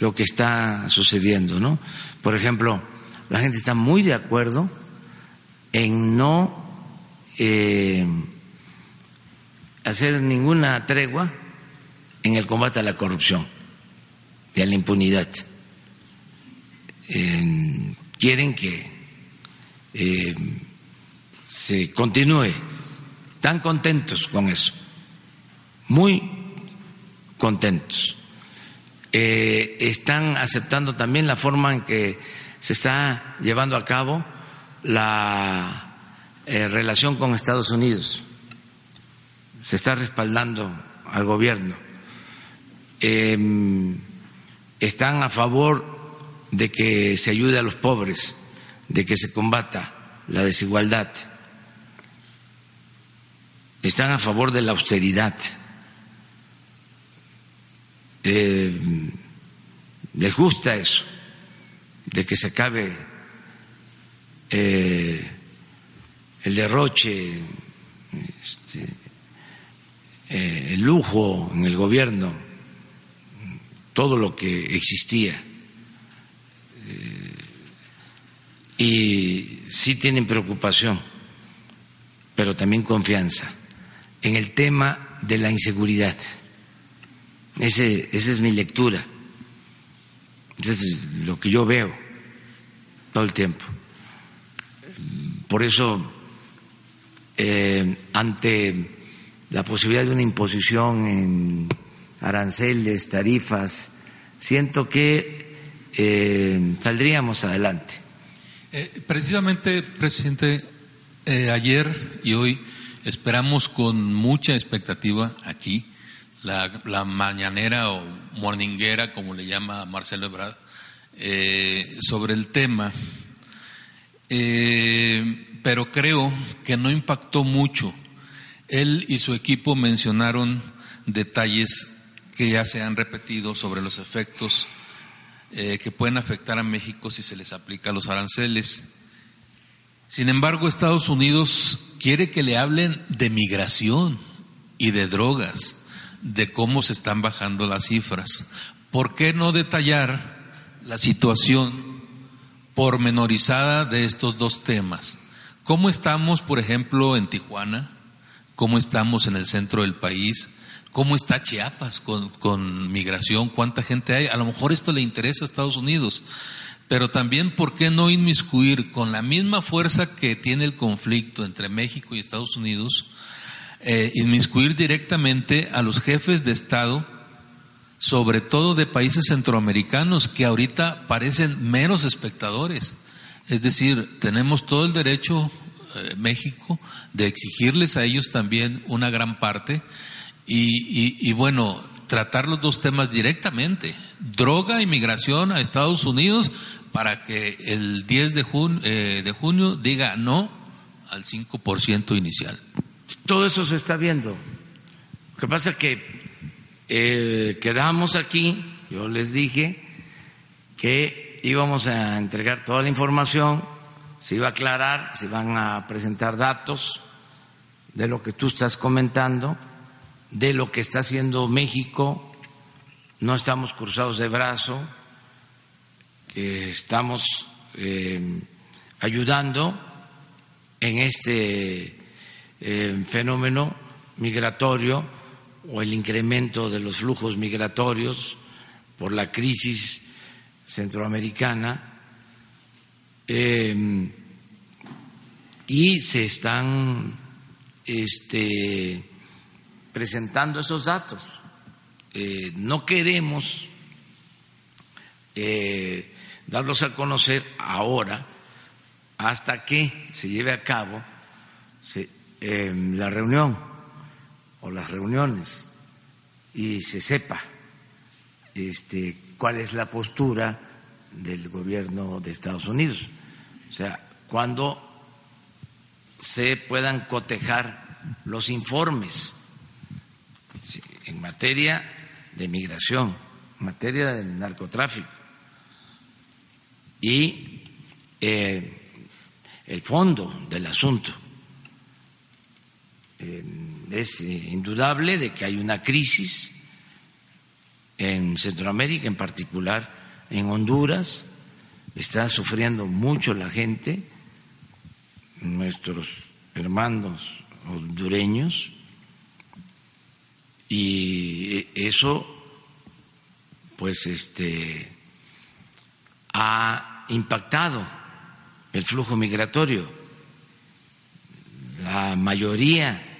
lo que está sucediendo, ¿no? Por ejemplo, la gente está muy de acuerdo en no eh, hacer ninguna tregua en el combate a la corrupción y a la impunidad. quieren que eh, se continúe. Tan contentos con eso, muy contentos. Eh, están aceptando también la forma en que se está llevando a cabo la eh, relación con Estados Unidos se está respaldando al gobierno. Em, están a favor de que se ayude a los pobres, de que se combata la desigualdad. Están a favor de la austeridad. Em, les gusta eso, de que se acabe eh, el derroche, este, eh, el lujo en el gobierno, todo lo que existía. Eh, y sí tienen preocupación, pero también confianza en el tema de la inseguridad. Ese, esa es mi lectura. Eso es lo que yo veo todo el tiempo. Por eso, eh, ante la posibilidad de una imposición en aranceles, tarifas, siento que eh, saldríamos adelante. Eh, precisamente, presidente, ayer y hoy esperamos con mucha expectativa aquí la, mañanera o morninguera, como le llama Marcelo Ebrard, sobre el tema. Pero creo que no impactó mucho él y su equipo mencionaron detalles que ya se han repetido sobre los efectos eh, que pueden afectar a México si se les aplica los aranceles. Sin embargo, Estados Unidos quiere que le hablen de migración y de drogas, de cómo se están bajando las cifras. ¿Por qué no detallar la situación pormenorizada de estos dos temas? ¿Cómo estamos, por ejemplo, en Tijuana? ¿Cómo estamos en el centro del país? ¿Cómo está Chiapas con, con migración? ¿Cuánta gente hay? A lo mejor esto le interesa a Estados Unidos pero también por qué no inmiscuir con la misma fuerza que tiene el conflicto entre México y Estados Unidos, eh, inmiscuir directamente a los jefes de Estado, sobre todo de países centroamericanos que ahorita parecen menos espectadores. Es decir, tenemos todo el derecho, eh, México, de exigirles a ellos también una gran parte y, y bueno, tratar los dos temas directamente, droga y migración a Estados Unidos, para que el 10 de, eh, de junio diga no al 5% inicial. Todo eso se está viendo. Lo que pasa es que eh, quedamos aquí, yo les dije que íbamos a entregar toda la información, se iba a aclarar, se iban a presentar datos de lo que tú estás comentando, de lo que está haciendo México, no estamos cruzados de brazo estamos eh, ayudando en este eh, fenómeno migratorio o el incremento de los flujos migratorios por la crisis centroamericana eh, y se están este, presentando esos datos. no queremos darlos a conocer ahora hasta que se lleve a cabo em, la reunión o las reuniones y se sepa este, cuál es la postura del gobierno de Estados Unidos. O sea, cuando se puedan cotejar los informes en materia de migración, en materia de narcotráfico, y eh, el fondo del asunto. Eh, es indudable de que hay una crisis en Centroamérica, en particular en Honduras, está sufriendo mucho la gente, nuestros hermanos hondureños, y eso pues este ha impactado el flujo migratorio. La mayoría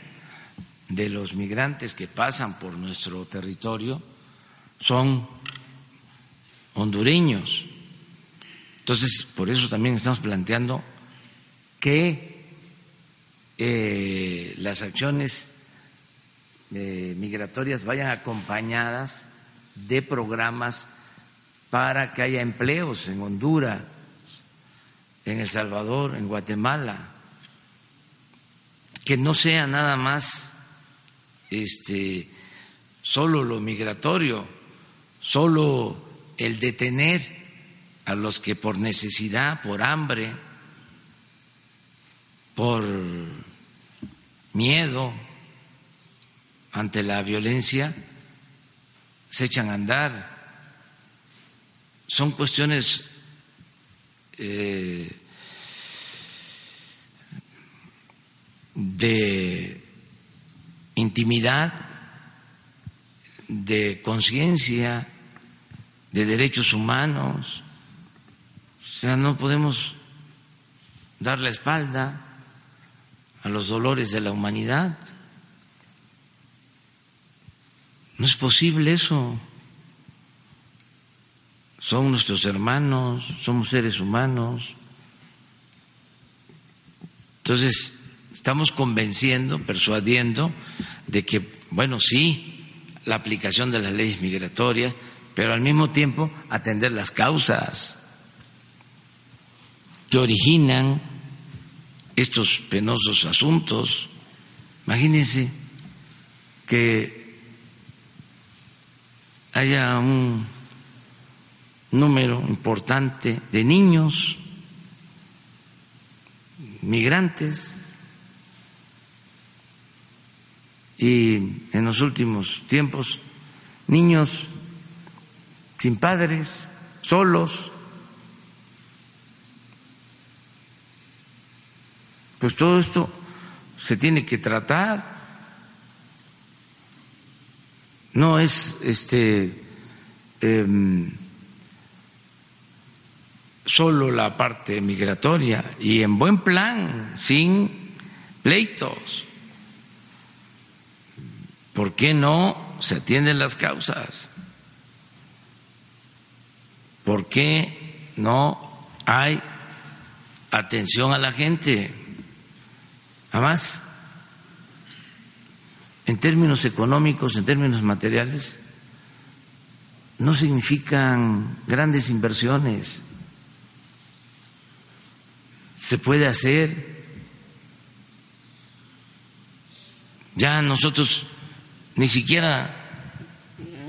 de los migrantes que pasan por nuestro territorio son hondureños. Entonces, por eso también estamos planteando que eh, las acciones eh, migratorias vayan acompañadas de programas para que haya empleos en Honduras, en El Salvador, en Guatemala, que no sea nada más este solo lo migratorio, solo el detener a los que por necesidad, por hambre, por miedo ante la violencia, se echan a andar. Son cuestiones eh, de intimidad, de conciencia, de derechos humanos. O sea, no podemos dar la espalda a los dolores de la humanidad. No es posible eso son nuestros hermanos, somos seres humanos. Entonces, estamos convenciendo, persuadiendo de que, bueno, sí, la aplicación de las leyes migratorias, pero al mismo tiempo atender las causas que originan estos penosos asuntos. Imagínense que haya un número importante de niños migrantes y en los últimos tiempos niños sin padres, solos. Pues todo esto se tiene que tratar. No es este eh, solo la parte migratoria y en buen plan, sin pleitos. ¿Por qué no se atienden las causas? ¿Por qué no hay atención a la gente? Además, en términos económicos, en términos materiales, no significan grandes inversiones se puede hacer. Ya nosotros ni siquiera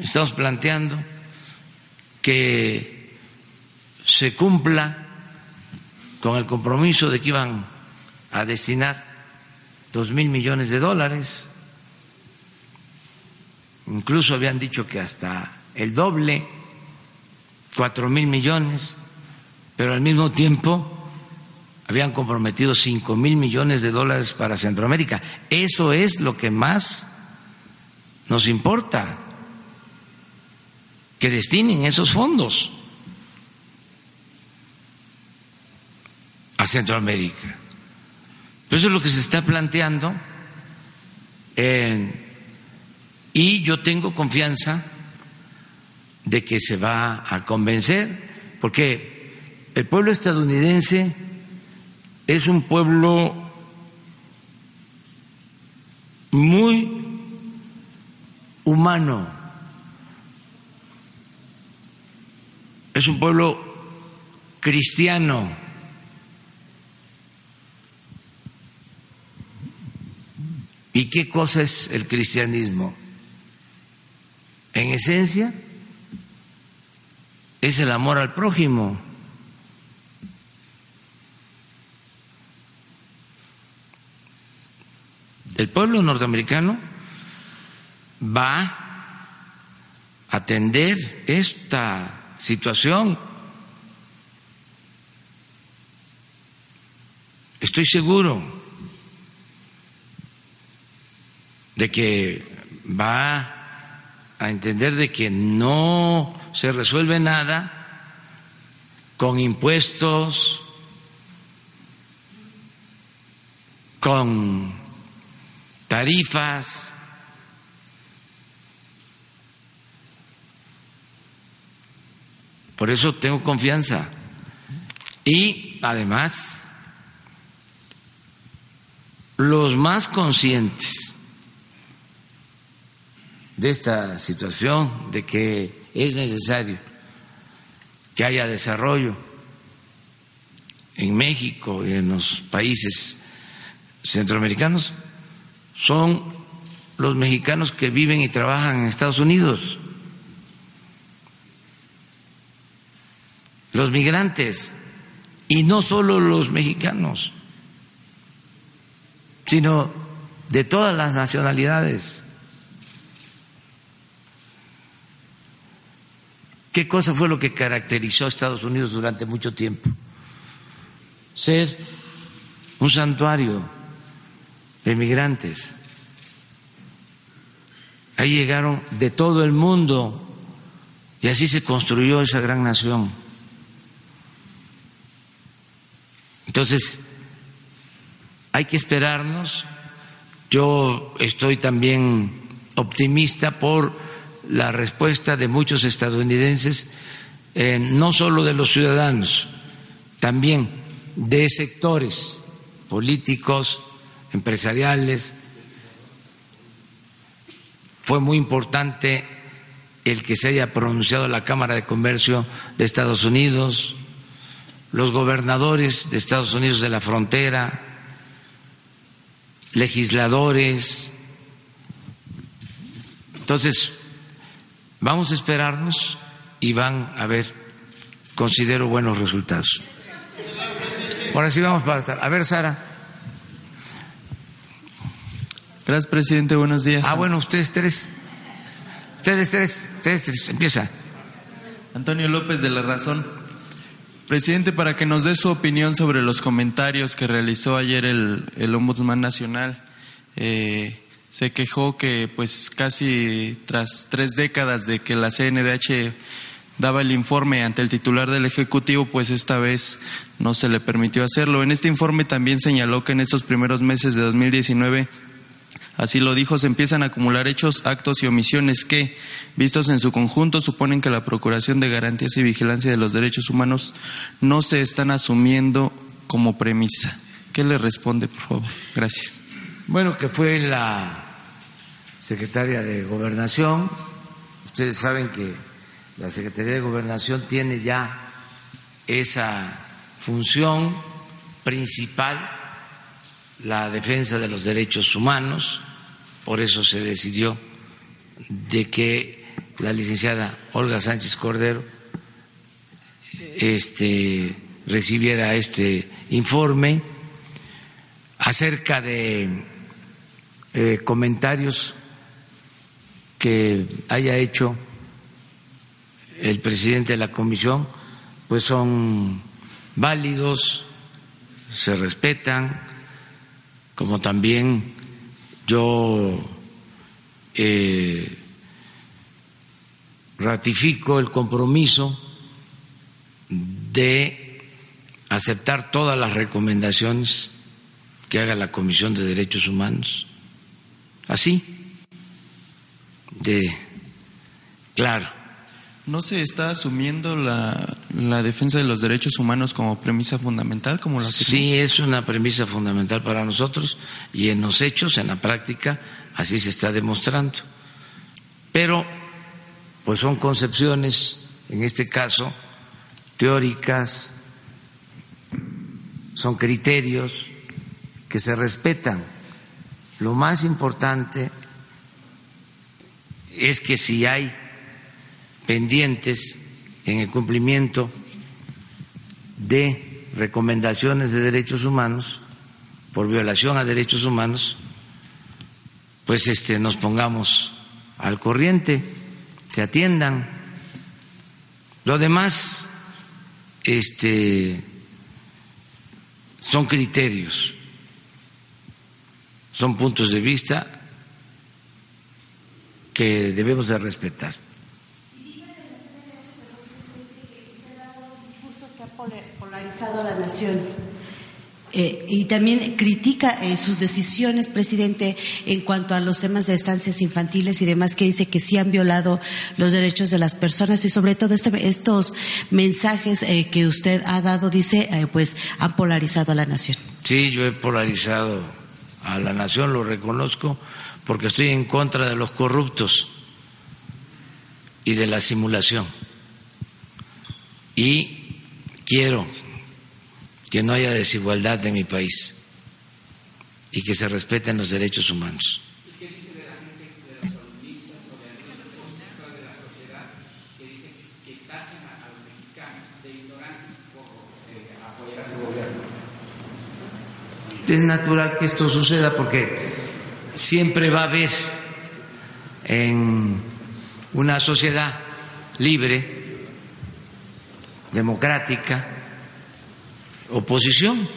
estamos planteando que se cumpla con el compromiso de que iban a destinar dos mil millones de dólares. Incluso habían dicho que hasta el doble, cuatro mil millones, pero al mismo tiempo habían comprometido cinco mil millones de dólares para Centroamérica. Eso es lo que más nos importa, que destinen esos fondos a Centroamérica. Eso es lo que se está planteando y yo tengo confianza de que se va a convencer, porque el pueblo estadounidense es un pueblo muy humano, es un pueblo cristiano. ¿Y qué cosa es el cristianismo? En esencia, es el amor al prójimo. El pueblo norteamericano va a atender esta situación. Estoy seguro de que va a entender de que no se resuelve nada con impuestos, con tarifas, por eso tengo confianza. Y además, los más conscientes de esta situación, de que es necesario que haya desarrollo en México y en los países centroamericanos, son los mexicanos que viven y trabajan en Estados Unidos, los migrantes, y no solo los mexicanos, sino de todas las nacionalidades. ¿Qué cosa fue lo que caracterizó a Estados Unidos durante mucho tiempo? Ser un santuario de migrantes. Ahí llegaron de todo el mundo y así se construyó esa gran nación. Entonces, hay que esperarnos. Yo estoy también optimista por la respuesta de muchos estadounidenses, eh, no solo de los ciudadanos, también de sectores políticos, empresariales. Fue muy importante el que se haya pronunciado la Cámara de Comercio de Estados Unidos, los gobernadores de Estados Unidos de la frontera, legisladores. Entonces, vamos a esperarnos y van a ver, considero buenos resultados. Ahora sí vamos para A ver, Sara. Gracias, presidente. Buenos días. Ah, bueno, ustedes tres. Ustedes tres. Ustedes tres. Empieza. Antonio López de La Razón. Presidente, para que nos dé su opinión sobre los comentarios que realizó ayer el, el Ombudsman Nacional. Eh, se quejó que, pues, casi tras tres décadas de que la CNDH daba el informe ante el titular del Ejecutivo, pues esta vez no se le permitió hacerlo. En este informe también señaló que en estos primeros meses de 2019 Así lo dijo, se empiezan a acumular hechos, actos y omisiones que, vistos en su conjunto, suponen que la Procuración de Garantías y Vigilancia de los Derechos Humanos no se están asumiendo como premisa. ¿Qué le responde, por favor? Gracias. Bueno, que fue la secretaria de Gobernación. Ustedes saben que la Secretaría de Gobernación tiene ya esa función principal, la defensa de los derechos humanos, por eso se decidió de que la licenciada Olga Sánchez Cordero este, recibiera este informe acerca de eh, comentarios que haya hecho el presidente de la comisión, pues son válidos, se respetan, como también yo eh, ratifico el compromiso de aceptar todas las recomendaciones que haga la Comisión de Derechos Humanos. Así, de claro. ¿No se está asumiendo la, la, defensa de los derechos humanos como premisa fundamental? Como la sí, es una premisa fundamental para nosotros y en los hechos, en la práctica, así se está demostrando. Pero, pues son concepciones, en este caso, teóricas, son criterios que se respetan. Lo más importante es que si hay pendientes en el cumplimiento de recomendaciones de derechos humanos por violación a derechos humanos, pues este nos pongamos al corriente, se atiendan. Lo demás este son criterios, son puntos de vista que debemos de respetar. A la nación. Eh, y también critica eh, sus decisiones, presidente, en cuanto a los temas de estancias infantiles y demás, que dice que sí han violado los derechos de las personas y sobre todo este, estos mensajes eh, que usted ha dado, dice, pues han polarizado a la nación. Sí, yo he polarizado a la nación, lo reconozco, porque estoy en contra de los corruptos y de la simulación. Y quiero que no haya desigualdad en mi país y que se respeten los derechos humanos. Es natural que esto suceda porque siempre va a haber en una sociedad libre democrática, oposición.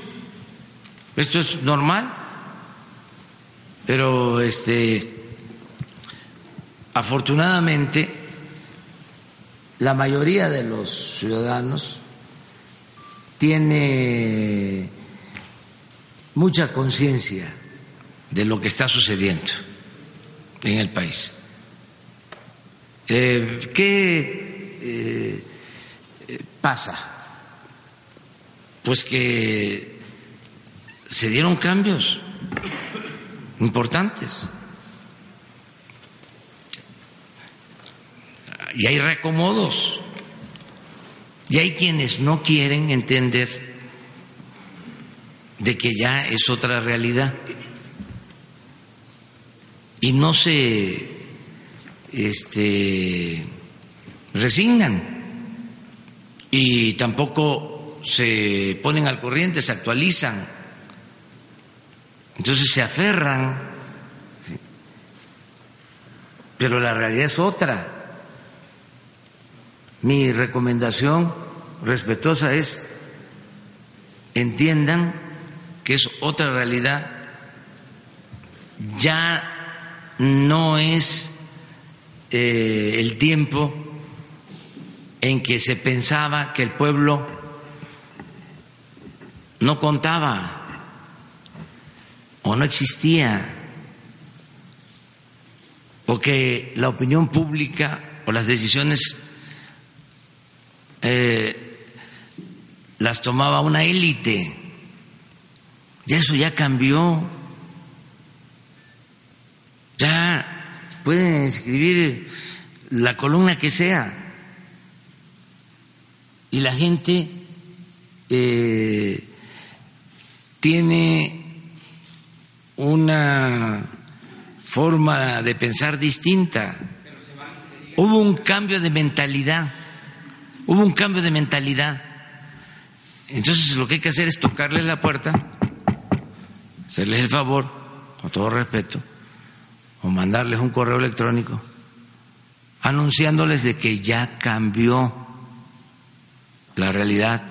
Esto es normal, pero este afortunadamente la mayoría de los ciudadanos tiene mucha conciencia de lo que está sucediendo en el país. Eh, ¿Qué eh, pasa? Pues que se dieron cambios importantes. Y hay recomodos. Y hay quienes no quieren entender de que ya es otra realidad. Y no se este, resignan y tampoco se ponen al corriente, se actualizan. Entonces se aferran. Pero la realidad es otra. Mi recomendación respetuosa es entiendan que es otra realidad. Ya no es eh, el tiempo en que se pensaba que el pueblo no contaba o no existía o que la opinión pública o las decisiones eh, las tomaba una élite. Ya eso ya cambió. Ya pueden escribir la columna que sea y la gente eh, tiene una forma de pensar distinta. Hubo un cambio de mentalidad, hubo un cambio de mentalidad. Entonces lo que hay que hacer es tocarles la puerta, hacerles el favor, con todo respeto, o mandarles un correo electrónico anunciándoles de que ya cambió la realidad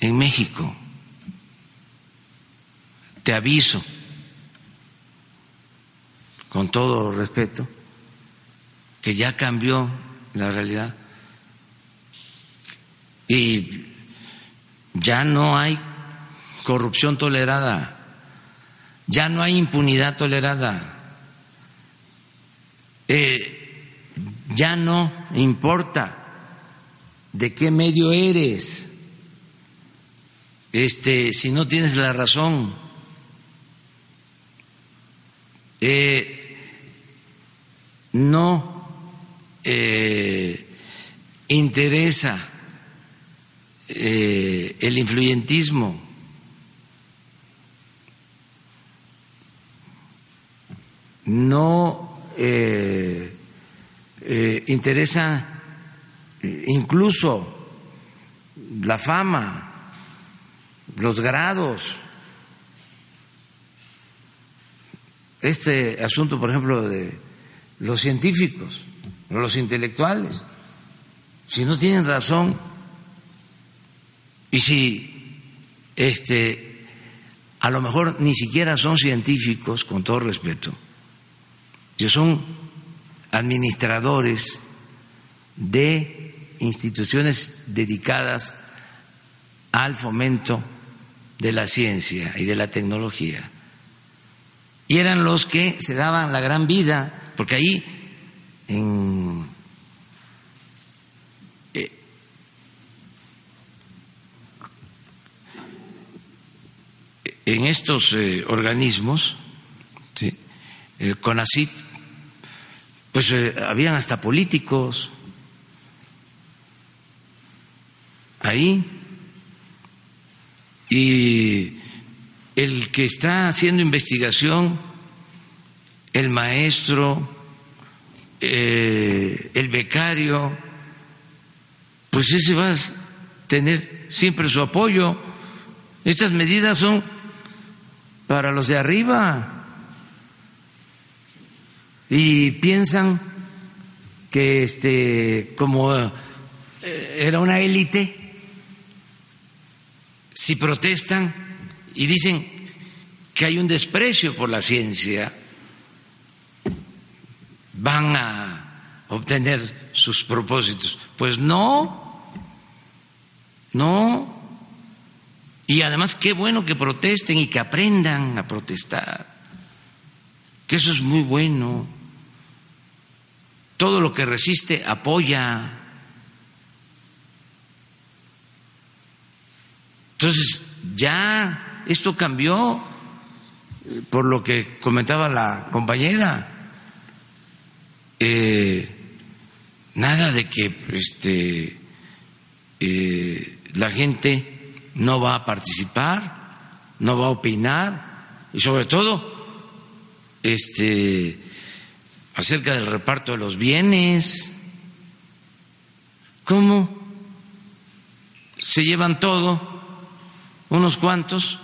en México. Te aviso, con todo respeto, que ya cambió la realidad y ya no hay corrupción tolerada, ya no hay impunidad tolerada, eh, ya no importa de qué medio eres, este, si no tienes la razón. Eh, no eh, interesa eh, el influyentismo. No interesa incluso la fama, los grados. Este asunto, por ejemplo, de los científicos, los intelectuales, si no tienen razón y si este a lo mejor ni siquiera son científicos, con todo respeto, que son administradores de instituciones dedicadas al fomento de la ciencia y de la tecnología. Y eran los que se daban la gran vida, porque ahí en, eh, estos eh, organismos, ¿sí? el CONACIT, pues eh, habían hasta políticos, ahí. Y el que está haciendo investigación, el maestro, eh, el becario, pues ese va a tener siempre su apoyo. Estas medidas son para los de arriba y piensan que este como eh, era una élite si protestan y dicen que hay un desprecio por la ciencia, van a obtener sus propósitos. Pues no, no. Y además qué bueno que protesten y que aprendan a protestar, que eso es muy bueno. Todo lo que resiste apoya. Entonces, ya esto cambió eh, por lo que comentaba la compañera. Eh, nada de que este, eh, la gente no va a participar, no va a opinar y sobre todo este, acerca del reparto de los bienes. ¿Cómo? se llevan todo, unos cuantos,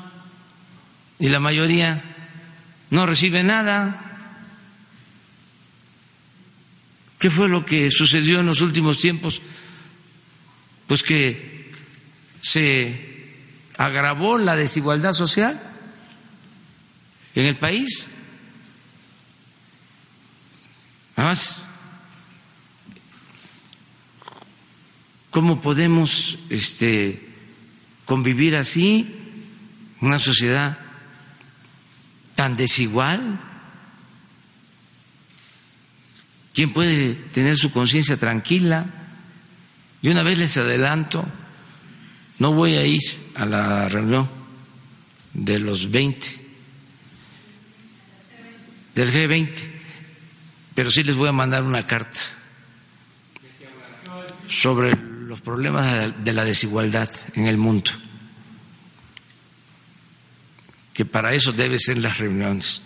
y la mayoría no recibe nada. ¿Qué fue lo que sucedió en los últimos tiempos? Pues que se agravó la desigualdad social en el país. Además, ¿cómo podemos este, convivir así? Una sociedad tan desigual. ¿Quién puede tener su conciencia tranquila? Y una vez les adelanto, no voy a ir a la reunión de los 20, del G20, pero sí les voy a mandar una carta sobre los problemas de la desigualdad en el mundo, que para eso deben ser las reuniones.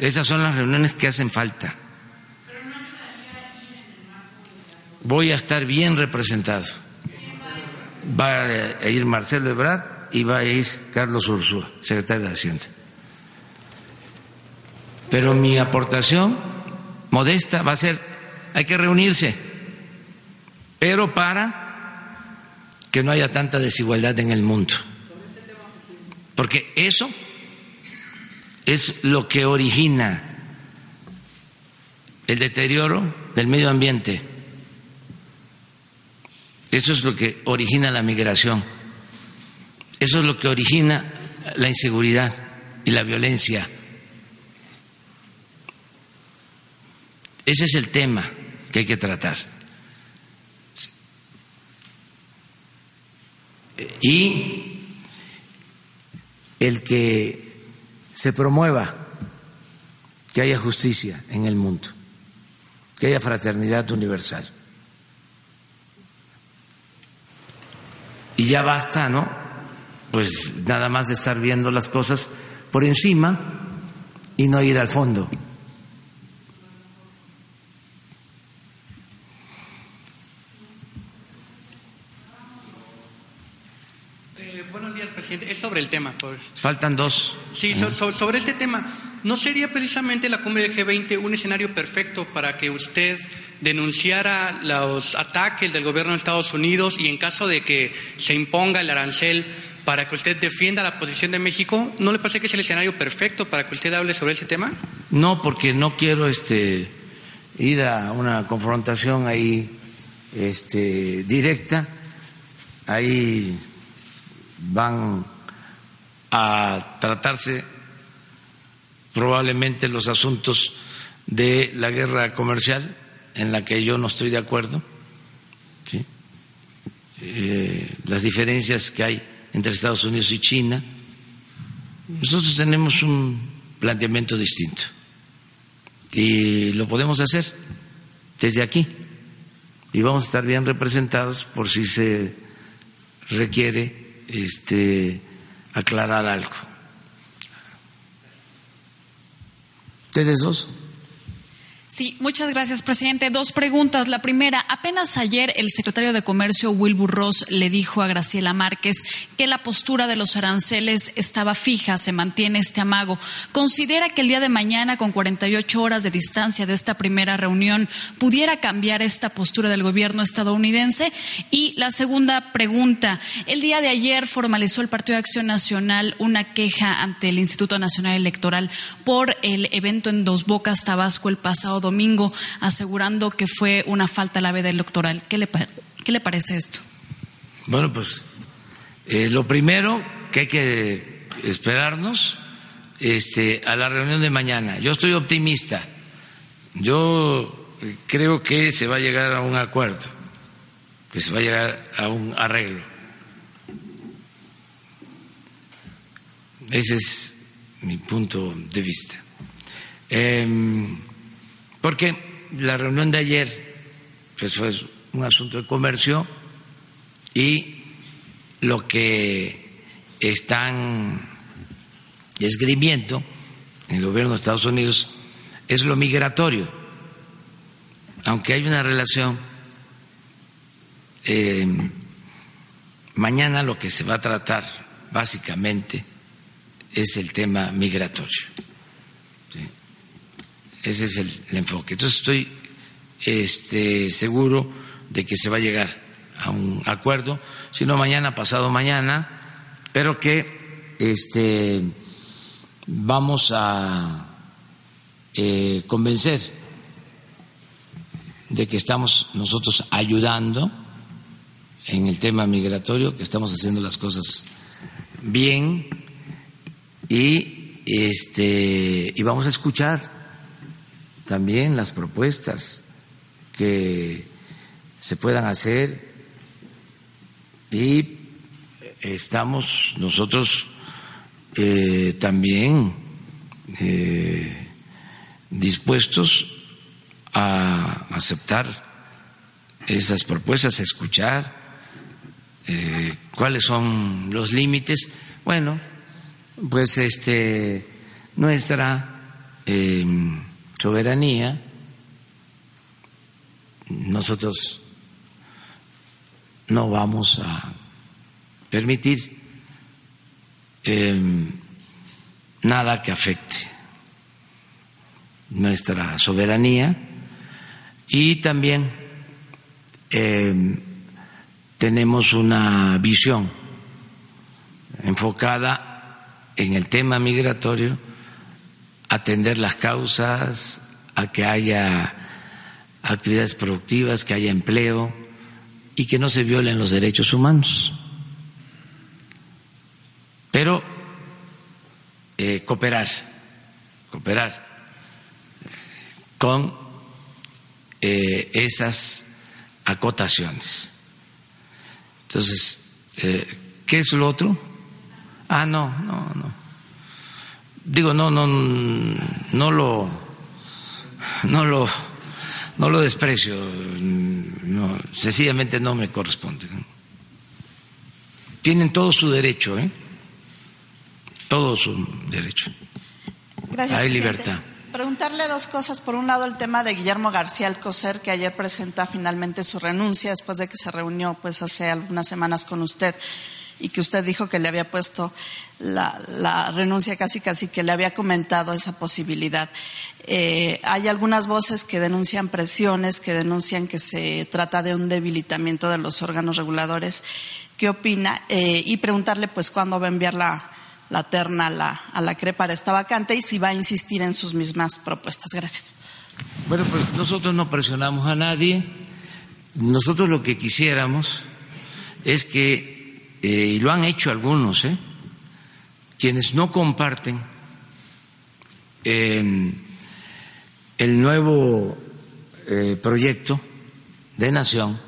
Esas son las reuniones que hacen falta. Voy a estar bien representado. Va a ir Marcelo Ebrard y va a ir Carlos Ursúa, secretario de Hacienda. Pero mi aportación modesta va a ser, hay que reunirse, pero para que no haya tanta desigualdad en el mundo. Porque eso es lo que origina el deterioro del medio ambiente. Eso es lo que origina la migración. Eso es lo que origina la inseguridad y la violencia. Ese es el tema que hay que tratar. Y el que se promueva que haya justicia en el mundo, que haya fraternidad universal. Y ya basta, ¿no? Pues nada más de estar viendo las cosas por encima y no ir al fondo. Es sobre el tema. Faltan dos. Sí, sobre este tema. ¿No sería precisamente la cumbre del G20 un escenario perfecto para que usted denunciara los ataques del gobierno de Estados Unidos y en caso de que se imponga el arancel para que usted defienda la posición de México? ¿No le parece que es el escenario perfecto para que usted hable sobre ese tema? No, porque no quiero este ir a una confrontación ahí este directa. Ahí van a tratarse probablemente los asuntos de la guerra comercial en la que yo no estoy de acuerdo, eh, las diferencias que hay entre Estados Unidos y China. Nosotros tenemos un planteamiento distinto y lo podemos hacer desde aquí y vamos a estar bien representados por si se requiere este, aclarar algo. ¿Ustedes dos? Sí, muchas gracias, presidente. Dos preguntas. La primera, apenas ayer el secretario de Comercio, Wilbur Ross, le dijo a Graciela Márquez que la postura de los aranceles estaba fija, se mantiene este amago. ¿Considera que el día de mañana, con 48 horas de distancia de esta primera reunión, pudiera cambiar esta postura del gobierno estadounidense? Y la segunda pregunta, el día de ayer formalizó el Partido de Acción Nacional una queja ante el Instituto Nacional Electoral por el evento en Dos Bocas, Tabasco, el pasado domingo asegurando que fue una falta a la veda electoral. ¿Qué le, qué le parece esto? Bueno, pues eh, lo primero que hay que esperarnos este, a la reunión de mañana. Yo estoy optimista. Yo creo que se va a llegar a un acuerdo, que se va a llegar a un arreglo. Ese es mi punto de vista. Eh, porque la reunión de ayer pues fue un asunto de comercio y lo que están esgrimiendo en el gobierno de Estados Unidos es lo migratorio, aunque hay una relación eh, mañana lo que se va a tratar básicamente es el tema migratorio. Ese es el, enfoque. Entonces estoy este, seguro de que se va a llegar a un acuerdo, si no mañana, pasado mañana, pero que este, vamos a eh, convencer de que estamos nosotros ayudando en el tema migratorio, que estamos haciendo las cosas bien y este y vamos a escuchar también las propuestas que se puedan hacer y estamos nosotros eh, también eh, dispuestos a aceptar esas propuestas, a escuchar eh, cuáles son los límites. Bueno, pues este nuestra em, soberanía, nosotros no vamos a permitir em, nada que afecte nuestra soberanía y también eh, tenemos una visión enfocada en el tema migratorio, atender las causas, a que haya actividades productivas, que haya empleo y que no se violen los derechos humanos. Pero eh, cooperar, cooperar con eh, esas acotaciones. Entonces, eh, ¿qué es lo otro? Ah, no, no, no. Digo, no, no, no lo, no lo, no lo desprecio. No, sencillamente no me corresponde. Tienen todo su derecho, ¿eh? Todo su derecho. Gracias. Hay libertad. Preguntarle dos cosas. Por un lado, el tema de Guillermo García Alcocer, que ayer presenta finalmente su renuncia después de que se reunió pues hace algunas semanas con usted y que usted dijo que le había puesto la, renuncia casi casi que le había comentado esa posibilidad. Eh, hay algunas voces que denuncian presiones, que denuncian que se trata de un debilitamiento de los órganos reguladores. ¿Qué opina? Eh, y preguntarle pues cuándo va a enviar la, terna la, a la CRE para esta vacante y si va a insistir en sus mismas propuestas. Gracias. Bueno, pues nosotros no presionamos a nadie. Nosotros lo que quisiéramos es que, eh, y lo han hecho algunos, ¿eh? quienes no comparten em, el nuevo eh, proyecto de nación,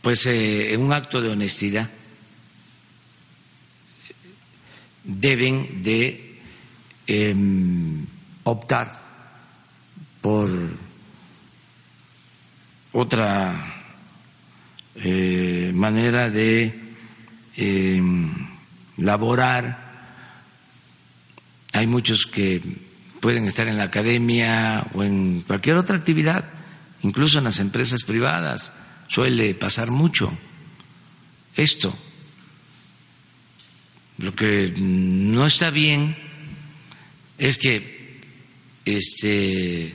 pues en un acto de honestidad deben de em, optar por otra eh, manera de eh, laborar. Hay muchos que pueden estar en la academia o en cualquier otra actividad, incluso en las empresas privadas. Suele pasar mucho esto. Lo que no está bien es que este,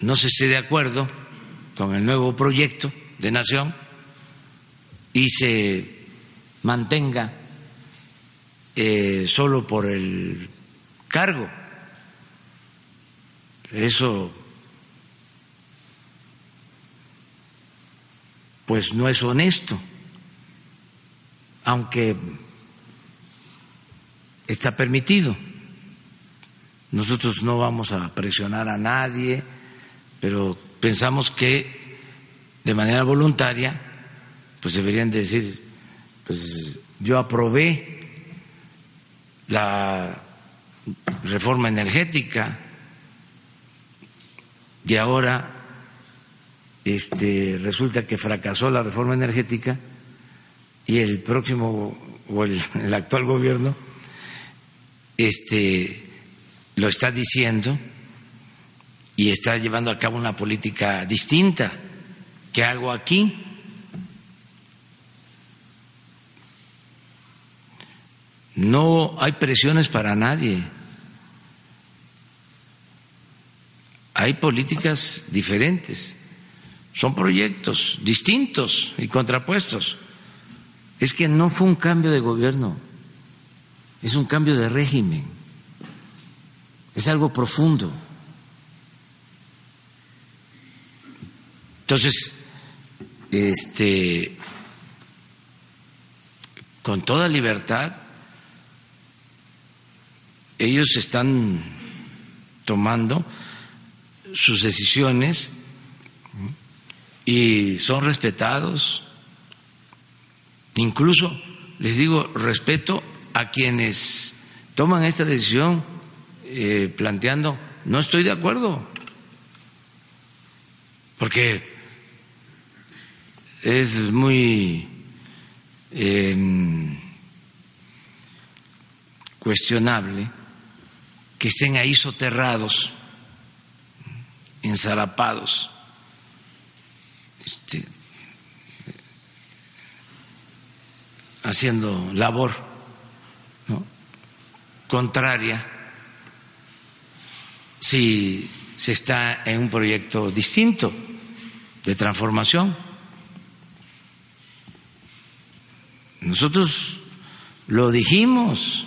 no se esté de acuerdo con el nuevo proyecto de nación y se mantenga eh, solo por el cargo. Eso pues no es honesto aunque está permitido. Nosotros no vamos a presionar a nadie, pero pensamos que de manera voluntaria, pues deberían decir, pues yo aprobé la reforma energética y ahora este resulta que fracasó la reforma energética y el próximo o el, actual gobierno este lo está diciendo y está llevando a cabo una política distinta ¿Qué hago aquí? No hay presiones para nadie. Hay políticas diferentes. Son proyectos distintos y contrapuestos. Es que no fue un cambio de gobierno, es un cambio de régimen. Es algo profundo. Entonces, este, con toda libertad, ellos están tomando sus decisiones y son respetados. Incluso les digo respeto a quienes toman esta decisión eh, planteando no estoy de acuerdo, porque es muy em, cuestionable que estén ahí soterrados, ensarapados, este, haciendo labor contraria si se está en un proyecto distinto de transformación. Nosotros lo dijimos,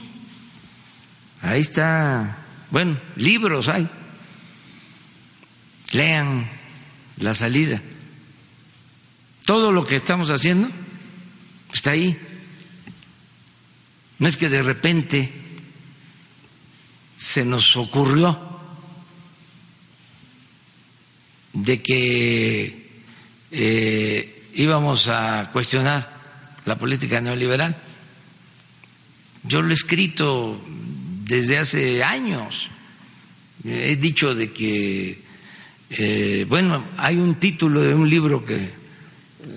ahí está, bueno, libros hay, lean la salida. Todo lo que estamos haciendo está ahí. No es que de repente se nos ocurrió de que eh, íbamos a cuestionar la política neoliberal. Yo lo he escrito desde hace años. He dicho de que, eh, bueno, hay un título de un libro que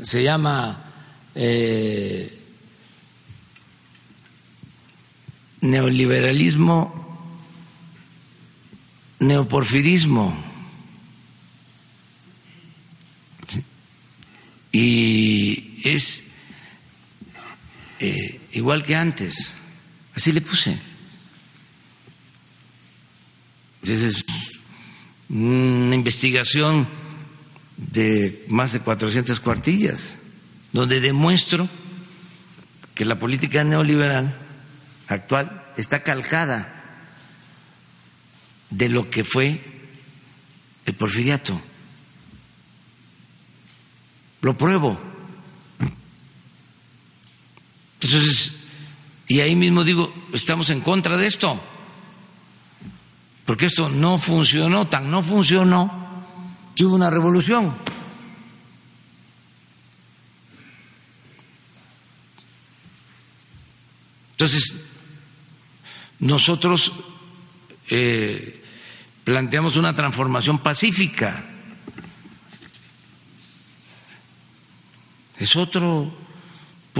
se llama eh, Neoliberalismo, Neoporfirismo. Y es eh, igual que antes. Así le puse. Es una investigación de más de 400 cuartillas, donde demuestro que la política neoliberal actual está calcada de lo que fue el porfiriato. Lo pruebo. Entonces, y ahí mismo digo, estamos en contra de esto, porque esto no funcionó, tan no funcionó, que hubo una revolución. Entonces, nosotros eh, planteamos una transformación pacífica. Es otro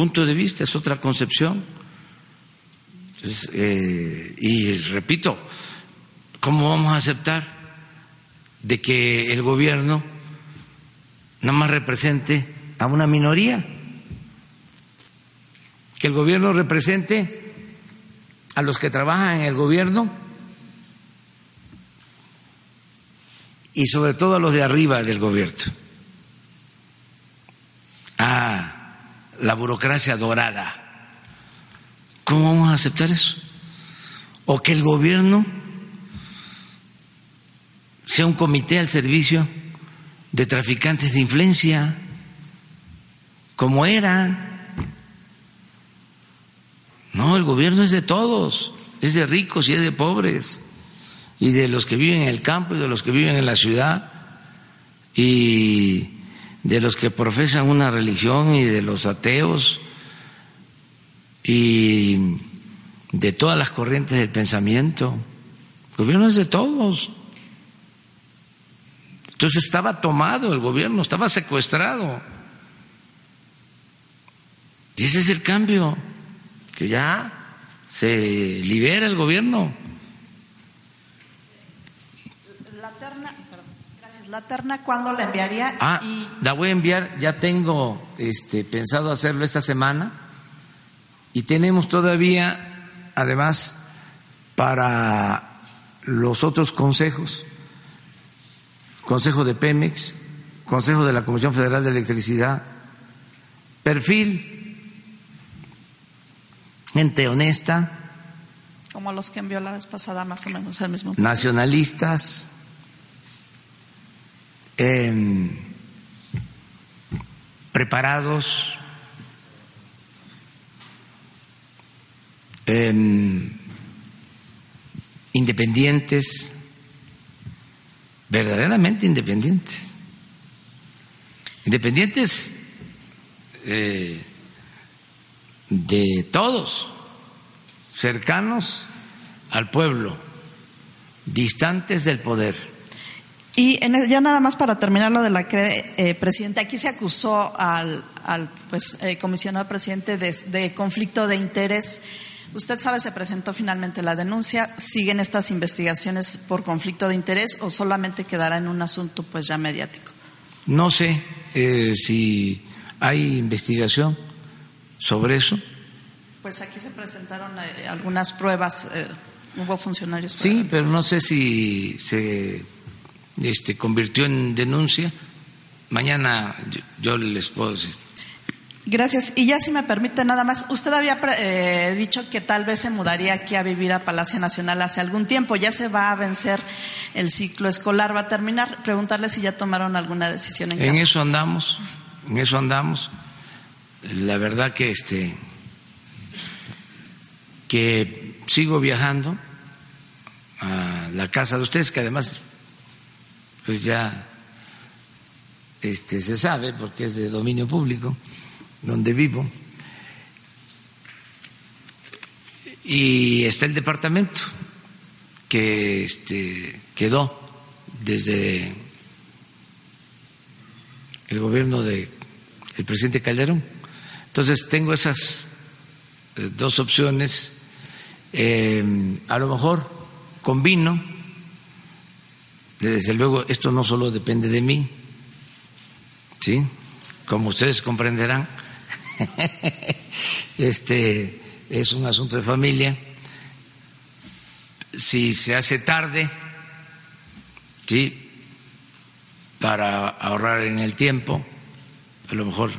punto de vista, es otra concepción. Eh, y repito, ¿cómo vamos a aceptar de que el gobierno nada más represente a una minoría? Que el gobierno represente a los que trabajan en el gobierno y sobre todo a los de arriba del gobierno. Ah la burocracia dorada. ¿Cómo vamos a aceptar eso? O que el gobierno sea un comité al servicio de traficantes de influencia, como era. No, el gobierno es de todos, es de ricos y es de pobres, y de los que viven en el campo y de los que viven en la ciudad. Y de los que profesan una religión y de los ateos y de todas las corrientes del pensamiento. El gobierno es de todos. Entonces estaba tomado el gobierno, estaba secuestrado. Y ese es el cambio, que ya se libera el gobierno. La terna, Gracias. ¿La terna cuándo la enviaría? Ah, Y la voy a enviar, ya tengo este, pensado hacerlo esta semana y tenemos todavía, además, para los otros consejos, Consejo de Pemex, Consejo de la Comisión Federal de Electricidad, perfil, gente honesta, como los que envió la vez pasada, más o menos el mismo. nacionalistas, preparados, independientes, verdaderamente independientes. Independientes eh, de todos, cercanos al pueblo, distantes del poder. Y en, ya nada más para terminar lo de la CRE, eh, presidente, aquí se acusó al, al pues, eh, comisionado presidente de, de conflicto de interés. ¿Usted sabe, se presentó finalmente la denuncia? ¿Siguen estas investigaciones por conflicto de interés o solamente quedará en un asunto pues ya mediático? No sé eh, si hay investigación sobre eso. Pues aquí se presentaron eh, algunas pruebas, hubo funcionarios. Sí, pero no sé si se este, convirtió en denuncia. Mañana yo, yo les puedo decir. Gracias. Y ya si me permite nada más, usted había eh, dicho que tal vez se mudaría aquí a vivir a Palacio Nacional hace algún tiempo. Ya se va a vencer el ciclo escolar, va a terminar. Preguntarle si ya tomaron alguna decisión en, En casa. eso andamos, en eso andamos. La verdad que este que sigo viajando a la casa de ustedes, que además pues ya este se sabe porque es de dominio público donde vivo. Y está el departamento que este quedó desde el gobierno del presidente Calderón. Entonces tengo esas eh, dos opciones. Eh, a lo mejor combino, desde luego esto no solo depende de mí, ¿sí? Como ustedes comprenderán, este es un asunto de familia. Si se hace tarde, sí, para ahorrar en el tiempo, a lo mejor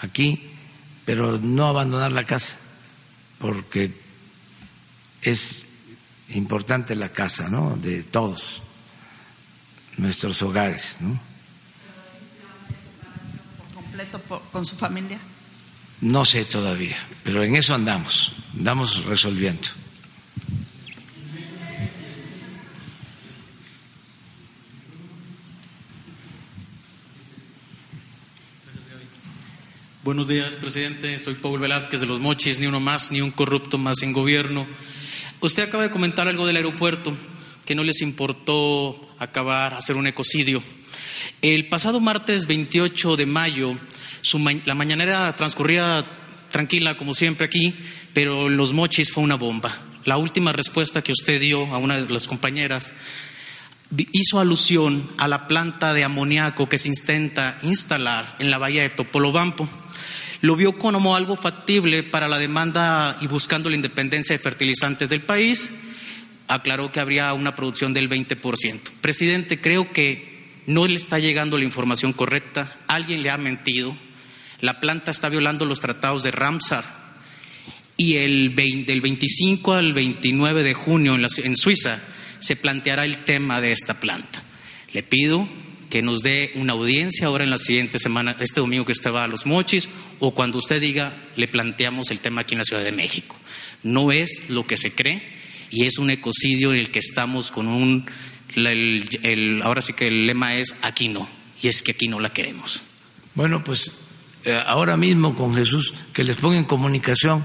aquí, pero no abandonar la casa, porque es importante la casa, ¿no? De todos nuestros hogares, ¿no? Por completo por- con su familia. No sé todavía, pero en eso andamos, andamos resolviendo. Buenos días, presidente. Soy Paul Velázquez de Los Mochis, ni uno más, ni un corrupto más en gobierno. Usted acaba de comentar algo del aeropuerto, que no les importó acabar, hacer un ecocidio. El pasado martes 28 de mayo, su ma- la mañanera transcurría tranquila, como siempre aquí, pero Los Mochis fue una bomba. La última respuesta que usted dio a una de las compañeras hizo alusión a la planta de amoníaco que se intenta instalar en la bahía de Topolobampo. Lo vio como algo factible para la demanda y buscando la independencia de fertilizantes del país. Aclaró que habría una producción del 20%. Presidente, creo que no le está llegando la información correcta. Alguien le ha mentido. La planta está violando los tratados de Ramsar y el 20 del 25 al 29 de junio en, en Suiza se planteará el tema de esta planta. Le pido que nos dé una audiencia ahora en la siguiente semana, este domingo que usted va a Los Mochis, o cuando usted diga, le planteamos el tema aquí en la Ciudad de México. No es lo que se cree y es un ecocidio en el que estamos con un, la- el- el- ahora sí que el lema es aquí no, y es que aquí no la queremos. Bueno, pues eh, ahora mismo con Jesús, que les ponga en comunicación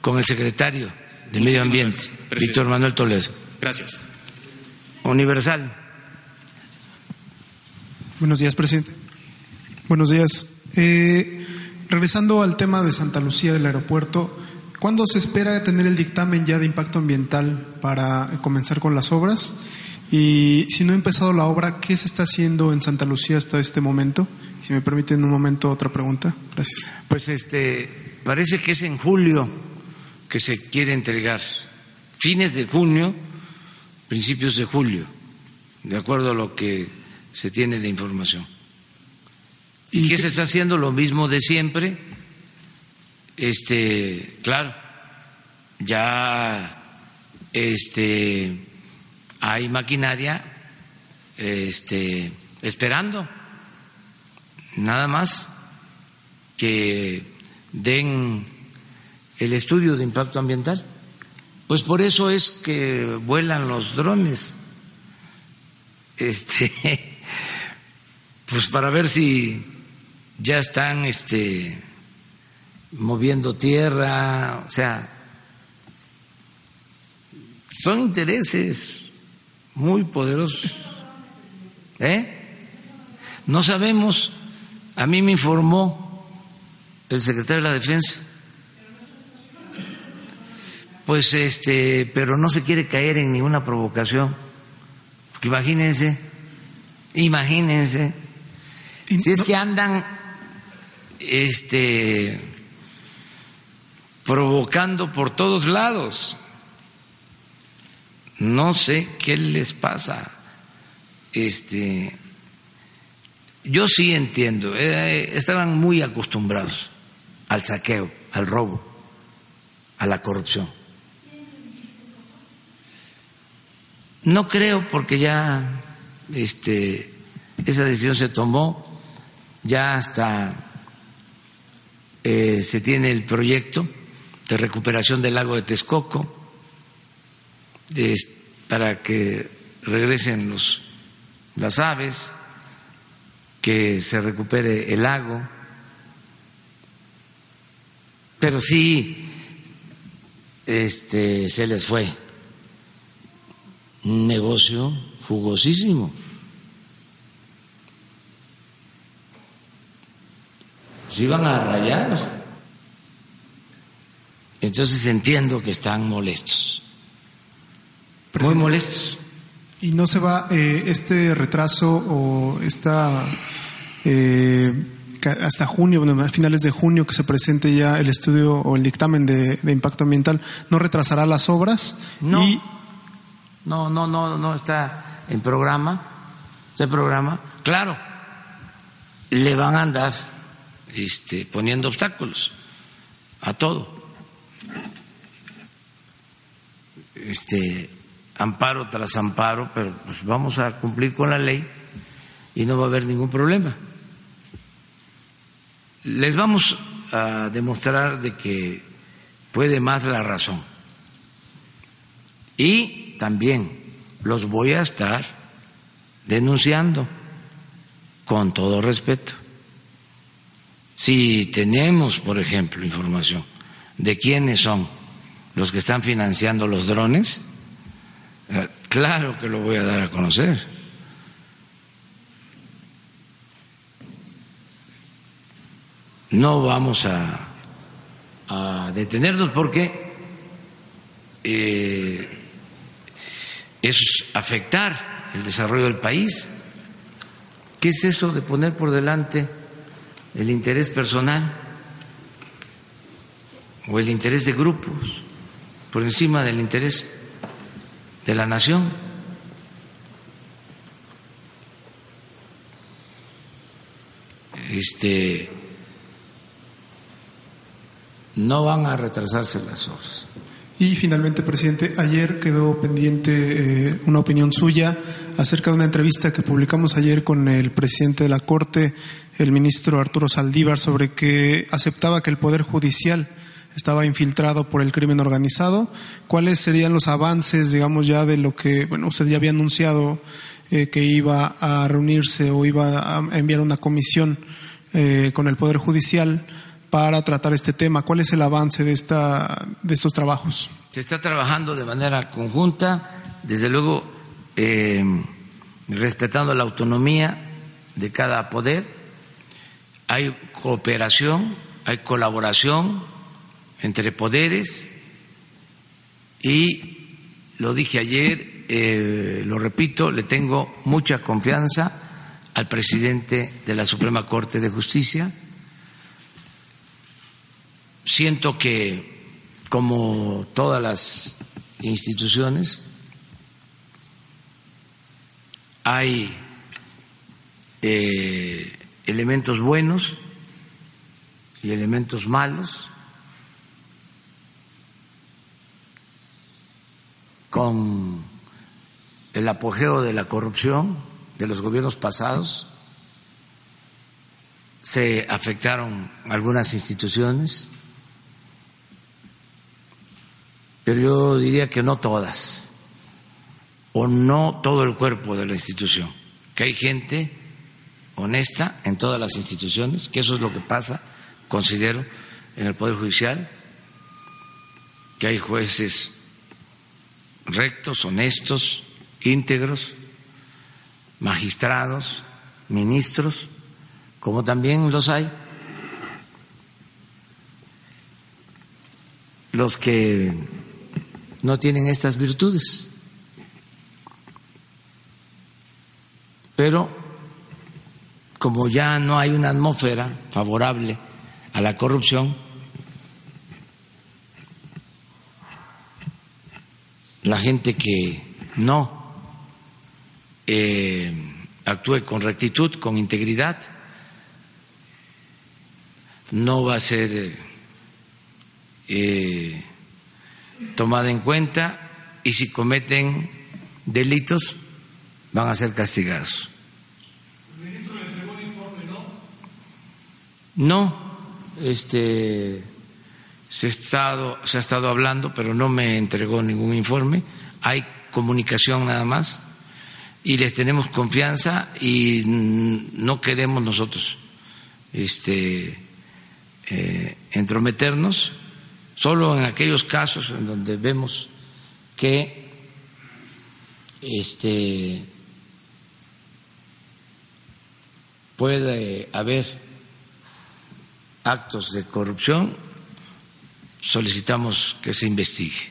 con el secretario de Medio Ambiente, gracias. Víctor Manuel Toledo. Gracias. Universal. Buenos días, presidente. Buenos días. Eh, regresando al tema de Santa Lucía del aeropuerto, ¿cuándo se espera tener el dictamen ya de impacto ambiental para comenzar con las obras? Y si no ha empezado la obra, ¿qué se está haciendo en Santa Lucía hasta este momento? Si me permiten un momento otra pregunta. Gracias. Pues este, parece que es en julio que se quiere entregar. Fines de junio, principios de julio, de acuerdo a lo que se tiene de información. ¿Y, qué se está haciendo? Lo mismo de siempre. Este, claro, ya este hay maquinaria este, esperando nada más que den el estudio de impacto ambiental. Pues por eso es que vuelan los drones. Este, pues para ver si ya están este moviendo tierra, o sea, son intereses muy poderosos. ¿Eh? No sabemos, a mí me informó el secretario de la Defensa. Pues este, pero no se quiere caer en ninguna provocación. Porque imagínense, imagínense, si es que andan este provocando por todos lados. No sé qué les pasa. Este, yo sí entiendo. Eh, estaban muy acostumbrados al saqueo, al robo, a la corrupción. No creo porque ya este, esa decisión se tomó, ya hasta eh, se tiene el proyecto de recuperación del lago de Texcoco para que regresen los, las aves, que se recupere el lago, pero sí este, se les fue un negocio jugosísimo. Se iban a rayar. Entonces entiendo que están molestos. Muy molestos. ¿Y no se va eh, este retraso o esta eh, hasta junio, bueno, a finales de junio que se presente ya el estudio o el dictamen de, impacto ambiental, no retrasará las obras? No, no, no, no, no está en programa, está en programa. Claro, le van a andar este, poniendo obstáculos a todo. Este, amparo tras amparo, pero pues vamos a cumplir con la ley y no va a haber ningún problema. Les vamos a demostrar de que puede más la razón. Y también los voy a estar denunciando con todo respeto. Si tenemos, por ejemplo, información de quiénes son los que están financiando los drones, eh, claro que lo voy a dar a conocer. No vamos a, detenernos porque eh, es afectar el desarrollo del país. ¿Qué es eso de poner por delante el interés personal o el interés de grupos por encima del interés de la nación. Este, no van a retrasarse las obras. Y finalmente, presidente, ayer quedó pendiente eh, una opinión suya acerca de una entrevista que publicamos ayer con el presidente de la Corte, el ministro Arturo Saldívar, sobre que aceptaba que el Poder Judicial estaba infiltrado por el crimen organizado. ¿Cuáles serían los avances, digamos, ya de lo que, bueno, usted ya había anunciado eh, que iba a reunirse o iba a enviar una comisión eh, con el Poder Judicial para tratar este tema? ¿Cuál es el avance de, esta, de estos trabajos? Se está trabajando de manera conjunta, desde luego eh, respetando la autonomía de cada poder. Hay cooperación, hay colaboración entre poderes y lo dije ayer, eh, lo repito, le tengo mucha confianza al presidente de la Suprema Corte de Justicia. Siento que, como todas las instituciones, hay eh, elementos buenos y elementos malos con el apogeo de la corrupción de los gobiernos pasados, se afectaron algunas instituciones, pero yo diría que no todas, o no todo el cuerpo de la institución, que hay gente honesta en todas las instituciones, que eso es lo que pasa, considero, en el Poder Judicial, que hay jueces rectos, honestos, íntegros, magistrados, ministros, como también los hay los que no tienen estas virtudes. Pero como ya no hay una atmósfera favorable a la corrupción, la gente que no eh, actúe con rectitud, con integridad, no va a ser eh, tomada en cuenta y si cometen delitos van a ser castigados. ¿El ministro le entregó el informe, no? No, este, se, ha estado, se ha estado hablando, pero no me entregó ningún informe. Hay comunicación nada más y les tenemos confianza y no queremos nosotros este, eh, entrometernos solo en aquellos casos en donde vemos que este, puede haber actos de corrupción, solicitamos que se investigue.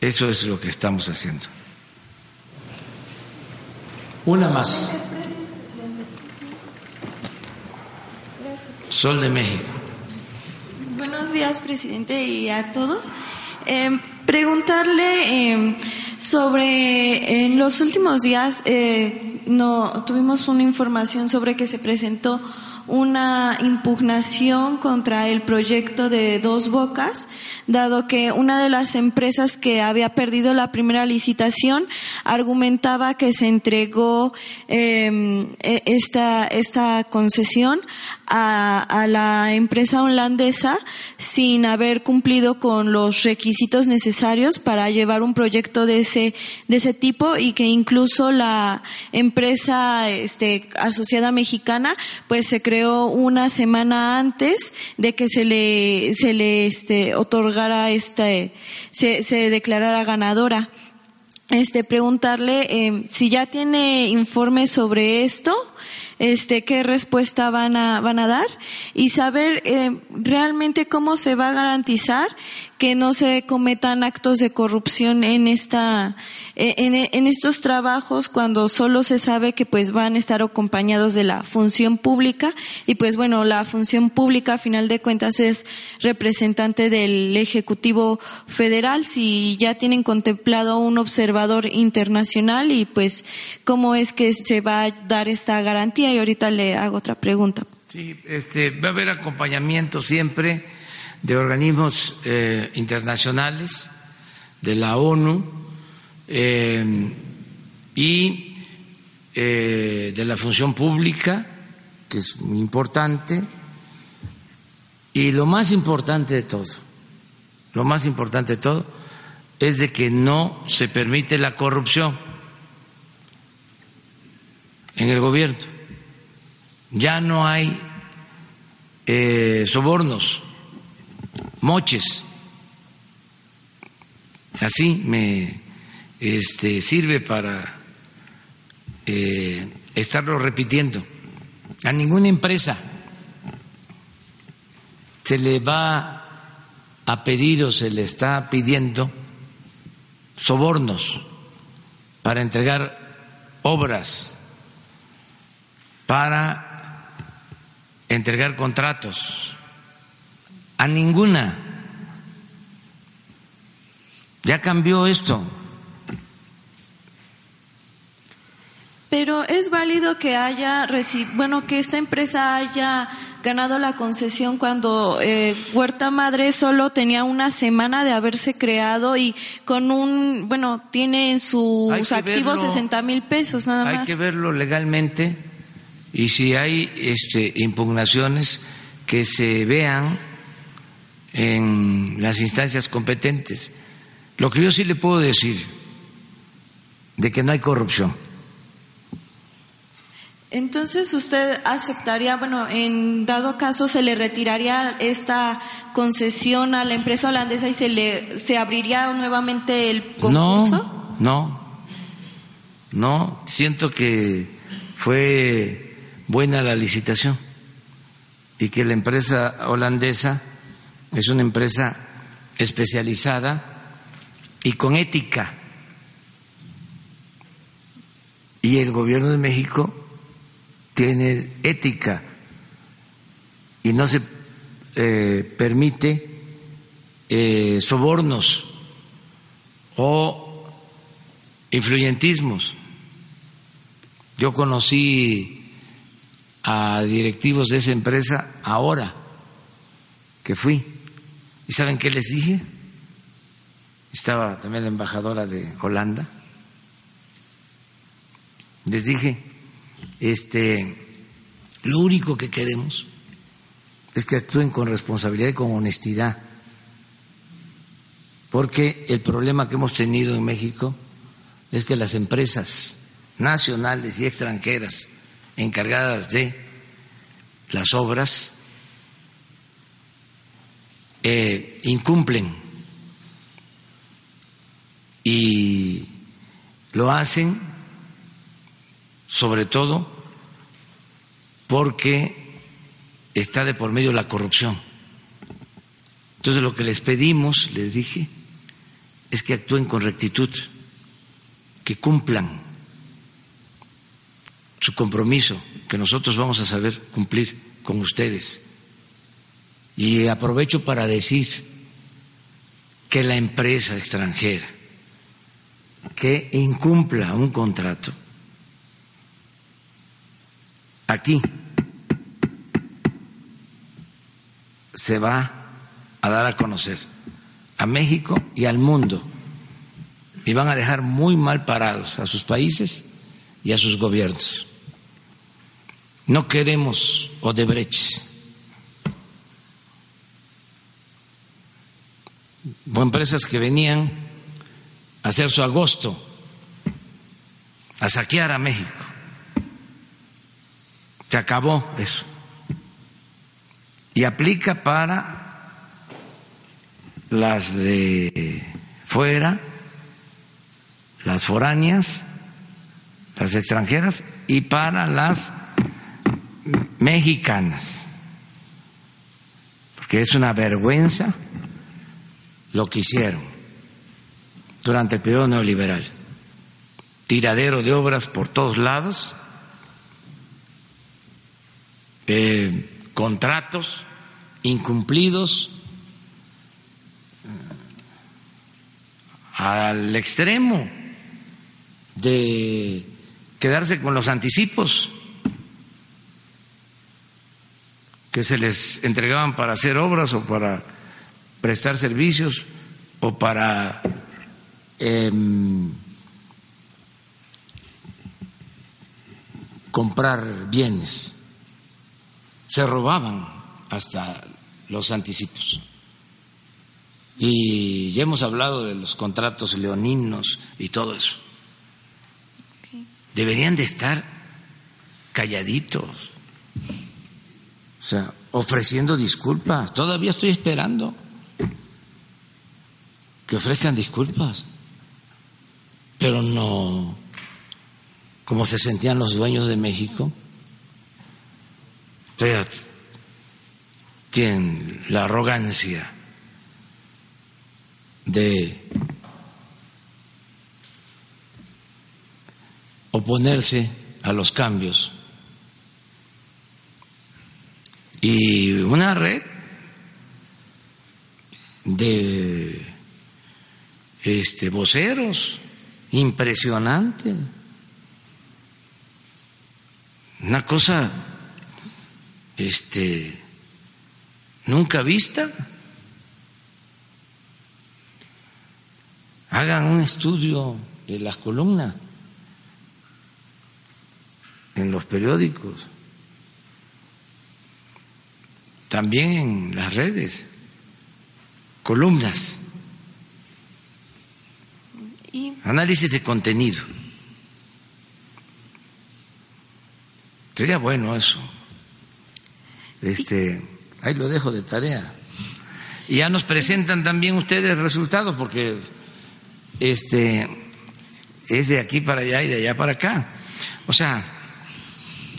Eso es lo que estamos haciendo. Una más. Sol de México. Buenos días, presidente, y a todos. Eh, preguntarle eh, sobre, en los últimos días, eh, no tuvimos una información sobre que se presentó una impugnación contra el proyecto de Dos Bocas, dado que una de las empresas que había perdido la primera licitación argumentaba que se entregó em, e, esta, esta concesión a, la empresa holandesa sin haber cumplido con los requisitos necesarios para llevar un proyecto de ese, de ese tipo y que incluso la empresa este, asociada mexicana pues se creó una semana antes de que se le, se le este, otorgara este, se, se declarara ganadora. Este, preguntarle eh, si ya tiene informes sobre esto, este, qué respuesta van a, van a dar y saber eh, realmente cómo se va a garantizar que no se cometan actos de corrupción en esta eh, en, estos trabajos cuando solo se sabe que pues van a estar acompañados de la función pública y pues bueno la función pública a final de cuentas es representante del ejecutivo federal. Si ya tienen contemplado un observador internacional y pues cómo es que se va a dar esta garantía y ahorita le hago otra pregunta. Sí, este, va a haber acompañamiento siempre de organismos eh, internacionales, de la ONU eh, y eh, de la función pública, que es muy importante, y lo más importante de todo, lo más importante de todo, es de que no se permite la corrupción en el gobierno. Ya no hay sobornos moches. Así me este, sirve para eh, estarlo repitiendo. A ninguna empresa se le va a pedir o se le está pidiendo sobornos para entregar obras, para entregar contratos. A ninguna. Ya cambió esto. Pero es válido que haya, bueno, que esta empresa haya ganado la concesión cuando eh, Huerta Madre solo tenía una semana de haberse creado y con un, bueno, tiene en sus activos 60 mil pesos nada más. Hay que verlo legalmente y si hay este, impugnaciones que se vean en las instancias competentes. Lo que yo sí le puedo decir de que no hay corrupción entonces usted aceptaría, bueno, en dado caso se le retiraría esta concesión a la empresa holandesa y se le se abriría nuevamente el concurso? No, no, no. Siento que fue buena la licitación y que la empresa holandesa es una empresa especializada y con ética. Y el gobierno de México tiene ética y no se eh, permite eh, sobornos o influyentismos. Yo conocí a directivos de esa empresa ahora que fui. ¿Y saben qué les dije? Estaba también la embajadora de Holanda. Les dije, este, lo único que queremos es que actúen con responsabilidad y con honestidad, porque el problema que hemos tenido en México es que las empresas nacionales y extranjeras encargadas de las obras eh, incumplen y lo hacen sobre todo porque está de por medio la corrupción. Entonces lo que les pedimos, les dije, es que actúen con rectitud, que cumplan su compromiso, que nosotros vamos a saber cumplir con ustedes. Y aprovecho para decir que la empresa extranjera que incumpla un contrato aquí se va a dar a conocer a México y al mundo y van a dejar muy mal parados a sus países y a sus gobiernos. No queremos Odebrecht o empresas que venían a hacer su agosto, a saquear a México. Se acabó eso. Y aplica para las de fuera, las foráneas, las extranjeras y para las mexicanas. Porque es una vergüenza lo que hicieron durante el periodo neoliberal. Tiradero de obras por todos lados eh, contratos incumplidos al extremo de quedarse con los anticipos que se les entregaban para hacer obras o para prestar servicios o para em, comprar bienes se robaban hasta los anticipos. Y ya hemos hablado de los contratos leoninos y todo eso. Deberían de estar calladitos, o sea, ofreciendo disculpas. Todavía estoy esperando que ofrezcan disculpas, pero no como se sentían los dueños de México tienen la arrogancia de oponerse a los cambios. Y una red de este voceros impresionante. Una cosa este nunca vista. Hagan un estudio de las columnas en los periódicos, también en las redes, columnas, análisis de contenido. Sería bueno eso. Este, ahí lo dejo de tarea. Y ya nos presentan también ustedes resultados porque este es de aquí para allá y de allá para acá. O sea,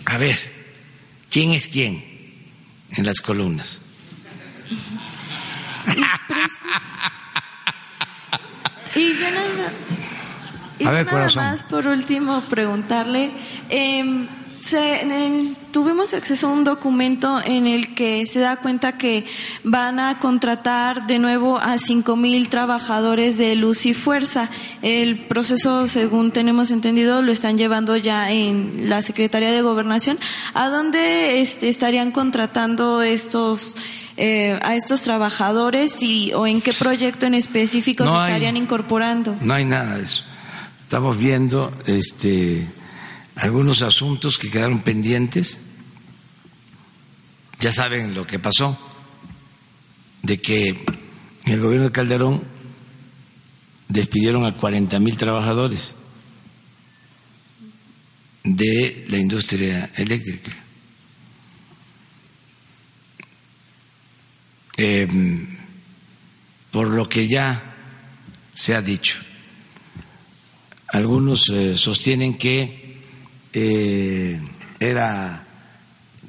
a ver, ¿quién es quién en las columnas? Y yo nada, y A ver, nada corazón. más por último preguntarle, eh, se- eh, tuvimos acceso a un documento en el que se da cuenta que van a contratar de nuevo a cinco mil trabajadores de Luz y Fuerza. El proceso, según tenemos entendido, lo están llevando ya en la Secretaría de Gobernación. ¿A dónde este, estarían contratando estos eh, a estos trabajadores y o en qué proyecto en específico No se hay. estarían incorporando? No hay nada de eso. Estamos viendo este, algunos asuntos que quedaron pendientes. Ya saben lo que pasó, de que en el gobierno de Calderón despidieron a 40 mil trabajadores de la industria eléctrica. Eh, por lo que ya se ha dicho. Algunos eh, sostienen que eh, era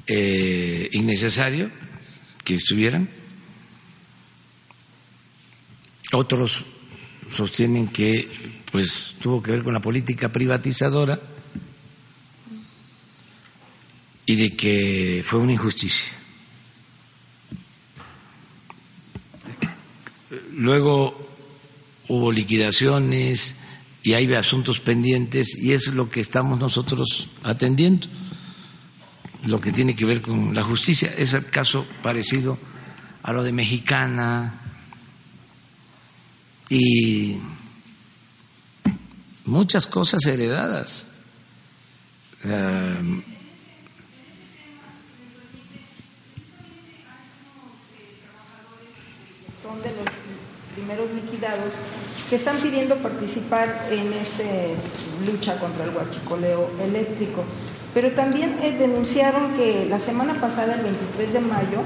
eh, innecesario que estuvieran. Otros sostienen que pues tuvo que ver con la política privatizadora y de que fue una injusticia. Luego hubo liquidaciones y hay asuntos pendientes y es lo que estamos nosotros atendiendo, lo que tiene que ver con la justicia. Es el caso parecido a lo de Mexicana y muchas cosas heredadas. Eh, son de los primeros liquidados que están pidiendo participar en esta lucha contra el huachicoleo eléctrico. Pero también eh, denunciaron que la semana pasada, el 23 de mayo,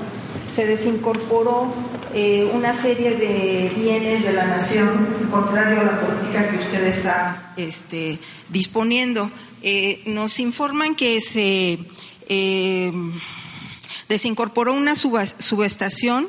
se desincorporó eh, una serie de bienes de la nación contrario a la política que usted está este, disponiendo. Eh, nos informan que se desincorporó una subestación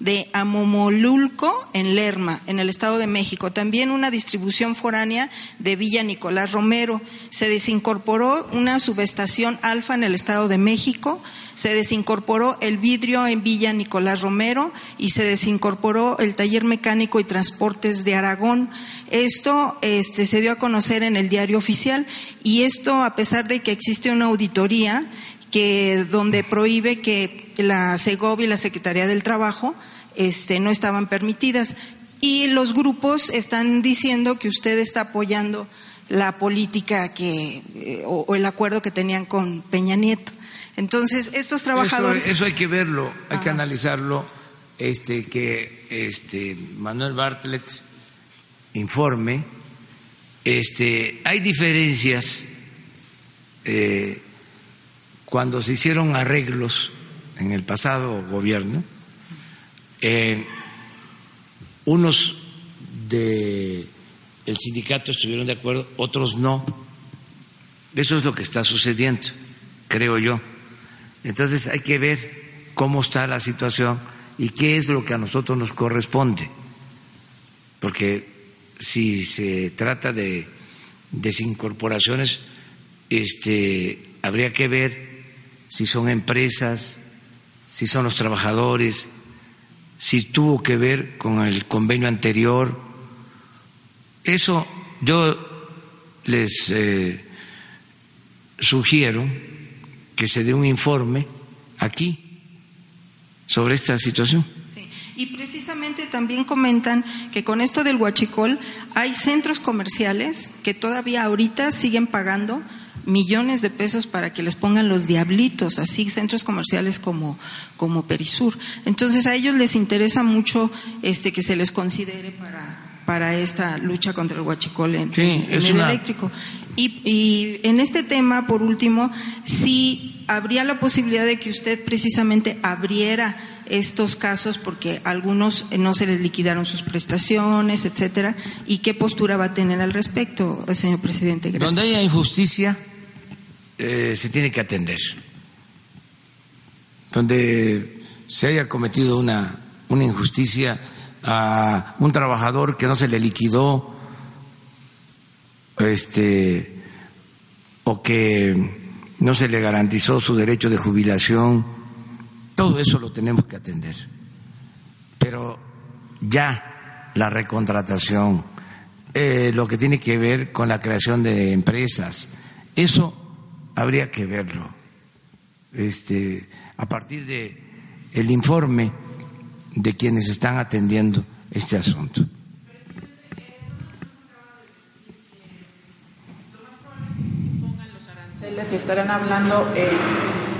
de Amomolulco en Lerma, en el Estado de México. También una distribución foránea de Villa Nicolás Romero. Se desincorporó una subestación alfa en el Estado de México. Se desincorporó el vidrio en Villa Nicolás Romero y se desincorporó el taller mecánico y transportes de Aragón. Esto este, se dio a conocer en el diario oficial y esto a pesar de que existe una auditoría que donde prohíbe que la SEGOV y la Secretaría del Trabajo este, no estaban permitidas. Y los grupos están diciendo que usted está apoyando la política que, eh, o, o el acuerdo que tenían con Peña Nieto. Entonces, estos trabajadores. Eso, eso hay que verlo, hay que analizarlo. Este, que este, Manuel Bartlett informe. Este, hay diferencias eh, cuando se hicieron arreglos en el pasado gobierno. Eh, unos de el sindicato estuvieron de acuerdo, otros no. Eso es lo que está sucediendo, creo yo. Entonces hay que ver cómo está la situación y qué es lo que a nosotros nos corresponde. porque si se trata de desincorporaciones, este, habría que ver si son empresas, si son los trabajadores, si tuvo que ver con el convenio anterior. Eso yo les eh, sugiero que se dé un informe aquí sobre esta situación. Y precisamente también comentan que con esto del huachicol hay centros comerciales que todavía ahorita siguen pagando millones de pesos para que les pongan los diablitos, así centros comerciales como, como Perisur. Entonces a ellos les interesa mucho este que se les considere para, para esta lucha contra el huachicol en, el eléctrico. Y, y, en este tema, por último, sí habría la posibilidad de que usted precisamente abriera estos casos porque algunos no se les liquidaron sus prestaciones, etcétera, y qué postura va a tener al respecto, señor presidente. Gracias. Donde haya injusticia, eh, se tiene que atender. Donde se haya cometido una, una injusticia a un trabajador que no se le liquidó, este, o que no se le garantizó su derecho de jubilación, todo eso lo tenemos que atender. Pero ya la recontratación, eh, lo que tiene que ver con la creación de empresas, eso habría que verlo. Este, a partir de el informe de quienes están atendiendo este asunto. Si estarán hablando, eh,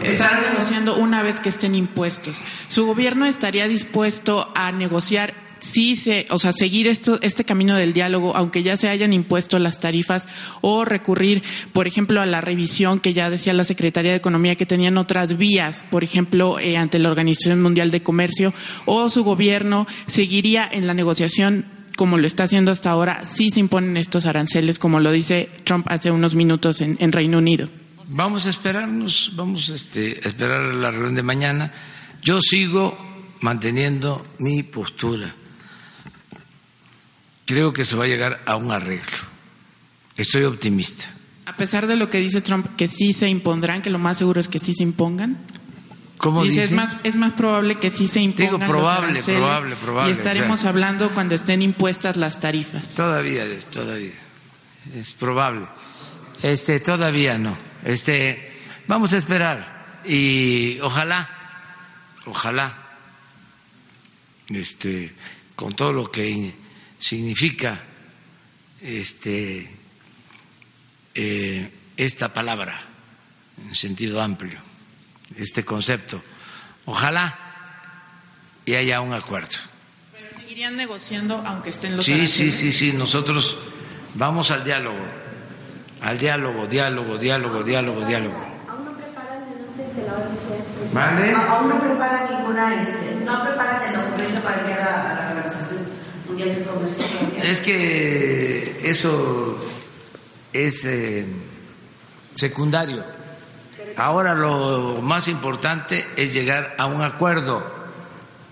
estarán negociando una vez que estén impuestos. ¿Su gobierno estaría dispuesto a negociar sí se, o sea, seguir esto, este camino del diálogo, aunque ya se hayan impuesto las tarifas, o recurrir, por ejemplo, a la revisión que ya decía la Secretaría de Economía que tenían otras vías, por ejemplo, eh, ante la Organización Mundial de Comercio, o su gobierno seguiría en la negociación como lo está haciendo hasta ahora, si se imponen estos aranceles, como lo dice Trump hace unos minutos en, en Reino Unido. Vamos a esperarnos, vamos este, a esperar la reunión de mañana. Yo sigo manteniendo mi postura creo que se va a llegar a un arreglo. Estoy optimista. A pesar de lo que dice Trump, que sí se impondrán, que lo más seguro es que sí se impongan. ¿Cómo dice? Es más, es más probable que sí se impongan. Digo, probable, probable, probable. Y estaremos hablando cuando estén impuestas las tarifas. Todavía, todavía. Es probable. Este, todavía no. Este, vamos a esperar. Y ojalá, ojalá, este, con todo lo que significa este, eh, esta palabra en sentido amplio, este concepto. Ojalá y haya un acuerdo. Pero seguirían negociando aunque estén los Sí, sí, sí, sí, nosotros vamos al diálogo, al diálogo, diálogo, diálogo, diálogo, diálogo. ¿Aún no preparan el la OMC? ¿Mande? Aún no preparan ninguna, este, no preparan el documento para llegar a la organización es que eso es eh, secundario. Ahora lo más importante es llegar a un acuerdo.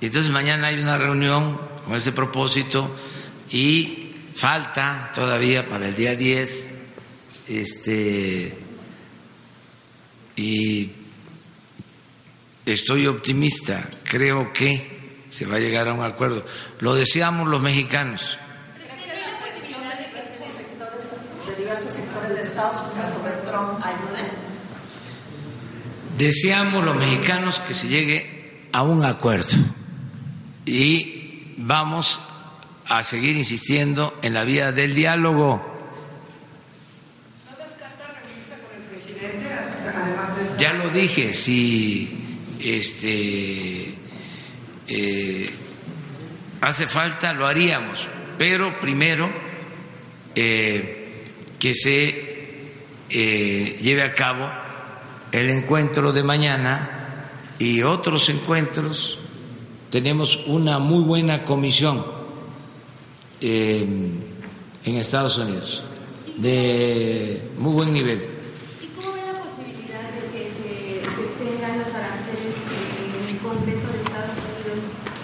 Y entonces mañana hay una reunión con ese propósito y falta todavía para el día 10 este y estoy optimista, creo que se va a llegar a un acuerdo. Lo deseamos los mexicanos. Deseamos los mexicanos que se llegue a un acuerdo y vamos a seguir insistiendo en la vía del diálogo. Ya lo dije, si este eh, hace falta, lo haríamos, pero primero eh, que se eh, lleve a cabo el encuentro de mañana y otros encuentros. Tenemos una muy buena comisión en Estados Unidos, de muy buen nivel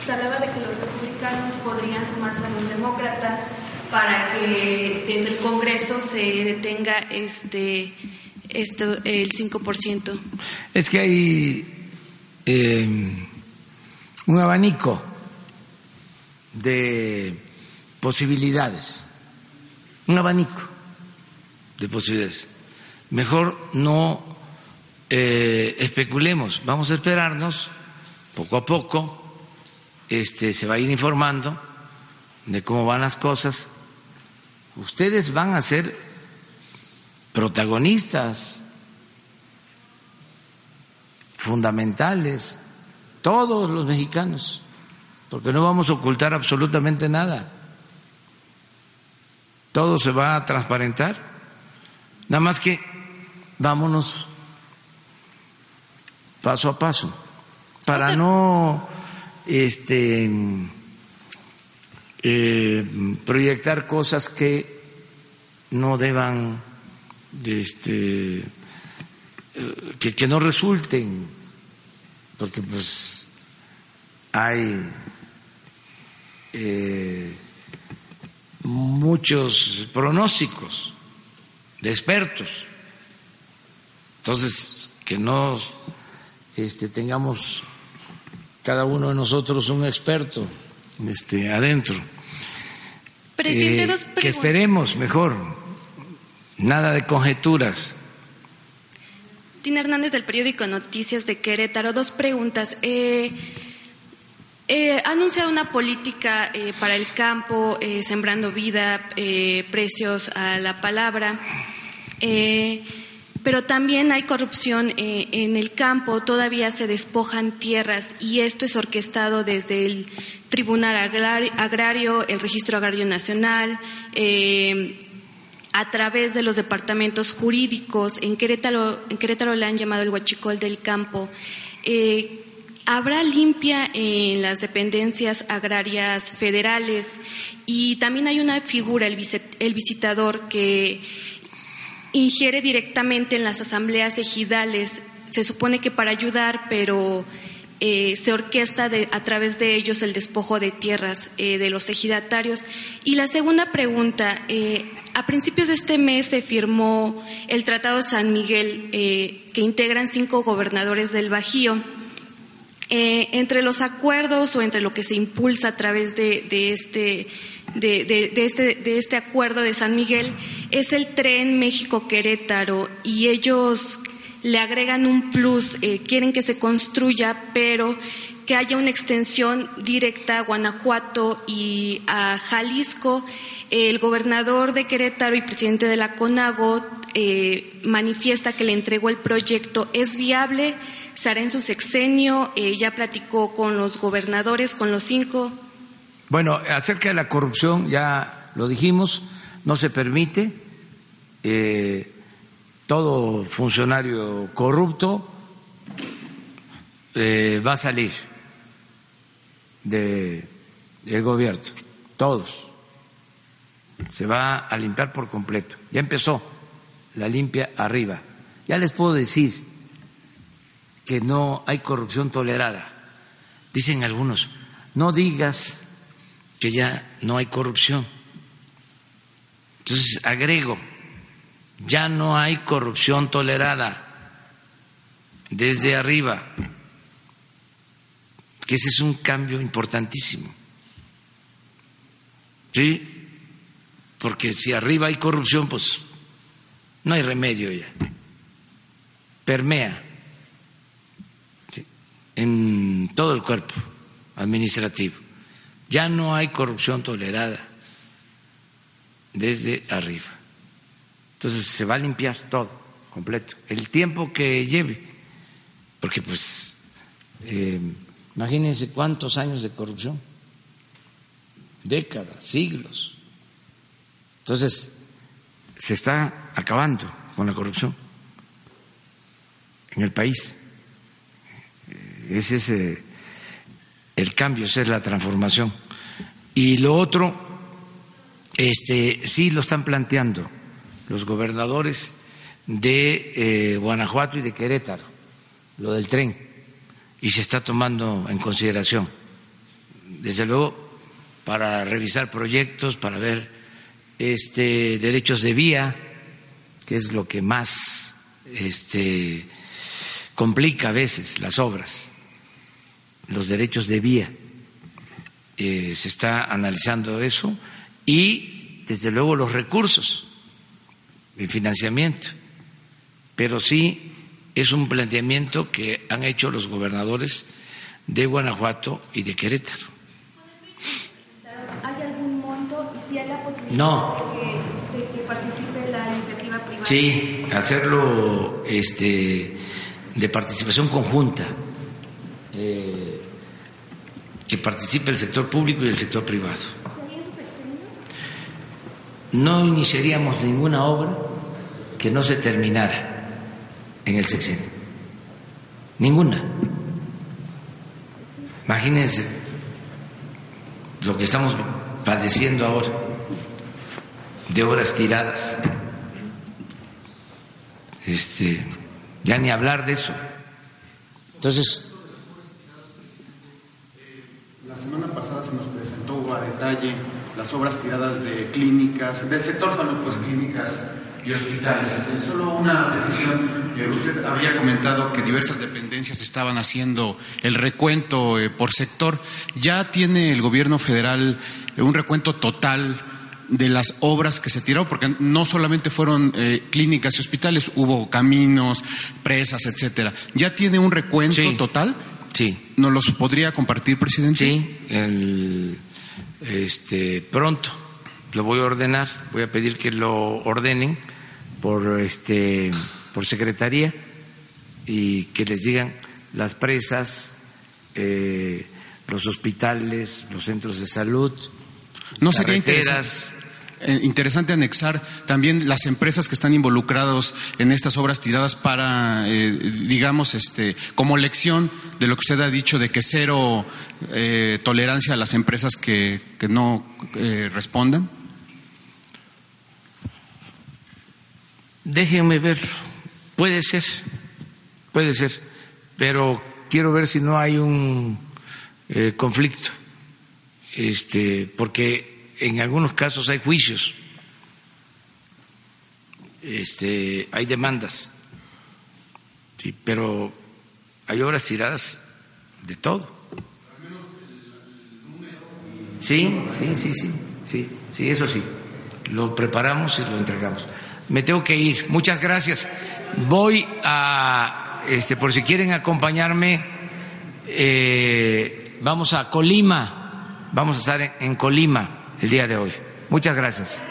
se hablaba de que los republicanos podrían sumarse a los demócratas Congreso se detenga este, esto, el 5%? Es que hay eh, un abanico de posibilidades, un abanico de posibilidades. Mejor no eh, especulemos, vamos a esperarnos poco a poco, este, se va a ir informando de cómo van las cosas. Ustedes van a ser protagonistas fundamentales, todos los mexicanos, porque no vamos a ocultar absolutamente nada. Todo se va a transparentar. Nada más que vámonos paso a paso para no este eh, proyectar cosas que no deban este que, que no resulten, porque pues hay eh, muchos pronósticos de expertos. Entonces, que no este, tengamos cada uno de nosotros un experto este, adentro. Presidente, Eh, dos que esperemos mejor, nada de conjeturas. Tina Hernández del periódico Noticias de Querétaro. Dos preguntas. Eh, eh, ha anunciado una política eh, para el campo, sembrando vida, precios a la palabra, pero también hay corrupción eh, en el campo, todavía se despojan tierras y esto es orquestado desde el Tribunal Agrar- Agrario, el Registro Agrario Nacional, eh, a través de los departamentos jurídicos. En Querétaro, Querétaro le han llamado el huachicol del campo. Eh, Habrá limpia en las dependencias agrarias federales y también hay una figura, el visitador, que ingiere directamente en las asambleas ejidales. Se supone que para ayudar, pero eh, se orquesta a través de ellos el despojo de tierras eh, de los ejidatarios. Y la segunda pregunta, eh, a principios de este mes se firmó el Tratado de San Miguel, que integran cinco gobernadores del Bajío. Entre los acuerdos o entre lo que se impulsa a través de, este, de este, de este acuerdo de San Miguel es el tren México-Querétaro y ellos le agregan un plus, eh, quieren que se construya, pero que haya una extensión directa a Guanajuato y a Jalisco. El gobernador de Querétaro y presidente de la CONAGO eh, manifiesta que le entregó el proyecto. ¿Es viable? ¿Se en su sexenio? Eh, ya platicó con los gobernadores, con los cinco. Bueno, acerca de la corrupción, ya lo dijimos, no se permite. Todo funcionario corrupto eh, va a salir de- gobierno, todos. Se va a limpiar por completo. Ya empezó la limpia arriba. Ya les puedo decir que no hay corrupción tolerada. Dicen algunos, no digas que ya no hay corrupción. Entonces agrego, ya no hay corrupción tolerada desde arriba, que ese es un cambio importantísimo. ¿Sí? Porque si arriba hay corrupción, pues no hay remedio ya. Permea en todo el cuerpo administrativo. Ya no hay corrupción tolerada desde arriba. Entonces se va a limpiar todo, completo. El tiempo que lleve, porque pues, eh, imagínense cuántos años de corrupción, décadas, siglos. Entonces, se está acabando con la corrupción en el país. Ese es eh, el cambio, esa es la transformación. Y lo otro, este, sí lo están planteando los gobernadores de eh, Guanajuato y de Querétaro, lo del tren, y se está tomando en consideración. Desde luego, para revisar proyectos, para ver este, derechos de vía, que es lo que más este, complica a veces las obras, los derechos de vía. Eh, se está analizando eso y, desde luego, los recursos de financiamiento. Pero sí es un planteamiento que han hecho los gobernadores de Guanajuato y de Querétaro. ¿Hay algún monto y si hay la posibilidad No. de, que, de que participe la iniciativa privada? Sí, hacerlo este, de participación conjunta, eh, que participe el sector público y el sector privado. No iniciaríamos ninguna obra que no se terminara en el sexenio. Ninguna. Imagínense lo que estamos padeciendo ahora de obras tiradas. Este, ya ni hablar de eso. Entonces, La semana pasada se nos presentó a detalle las obras tiradas de clínicas, del sector salud, pues clínicas y hospitales. Solo una petición. Usted había comentado que diversas dependencias estaban haciendo el recuento eh, por sector. ¿Ya tiene el gobierno federal eh, un recuento total de las obras que se tiraron? Porque no solamente fueron eh, clínicas y hospitales, hubo caminos, presas, etcétera. ¿Ya tiene un recuento total? Sí. ¿Nos los podría compartir, presidente? Sí, el, este, pronto. Lo voy a ordenar, voy a pedir que lo ordenen por, este, por secretaría y que les digan las presas, eh, los hospitales, los centros de salud, No sería interesante, eh, interesante anexar también las empresas que están involucrados en estas obras tiradas para, eh, digamos, este, como lección de lo que usted ha dicho de que cero eh, tolerancia a las empresas que, que no eh, respondan? Déjenme verlo. Puede ser, puede ser, pero quiero ver si no hay un eh, conflicto, este, porque en algunos casos hay juicios, este, hay demandas, pero hay obras tiradas de todo. Sí, sí, sí, sí, sí, sí, eso sí. Lo preparamos y lo entregamos. Me tengo que ir. Muchas gracias. Voy a, este, por si quieren acompañarme, eh, vamos a Colima. Vamos a estar en, en Colima el día de hoy. Muchas gracias.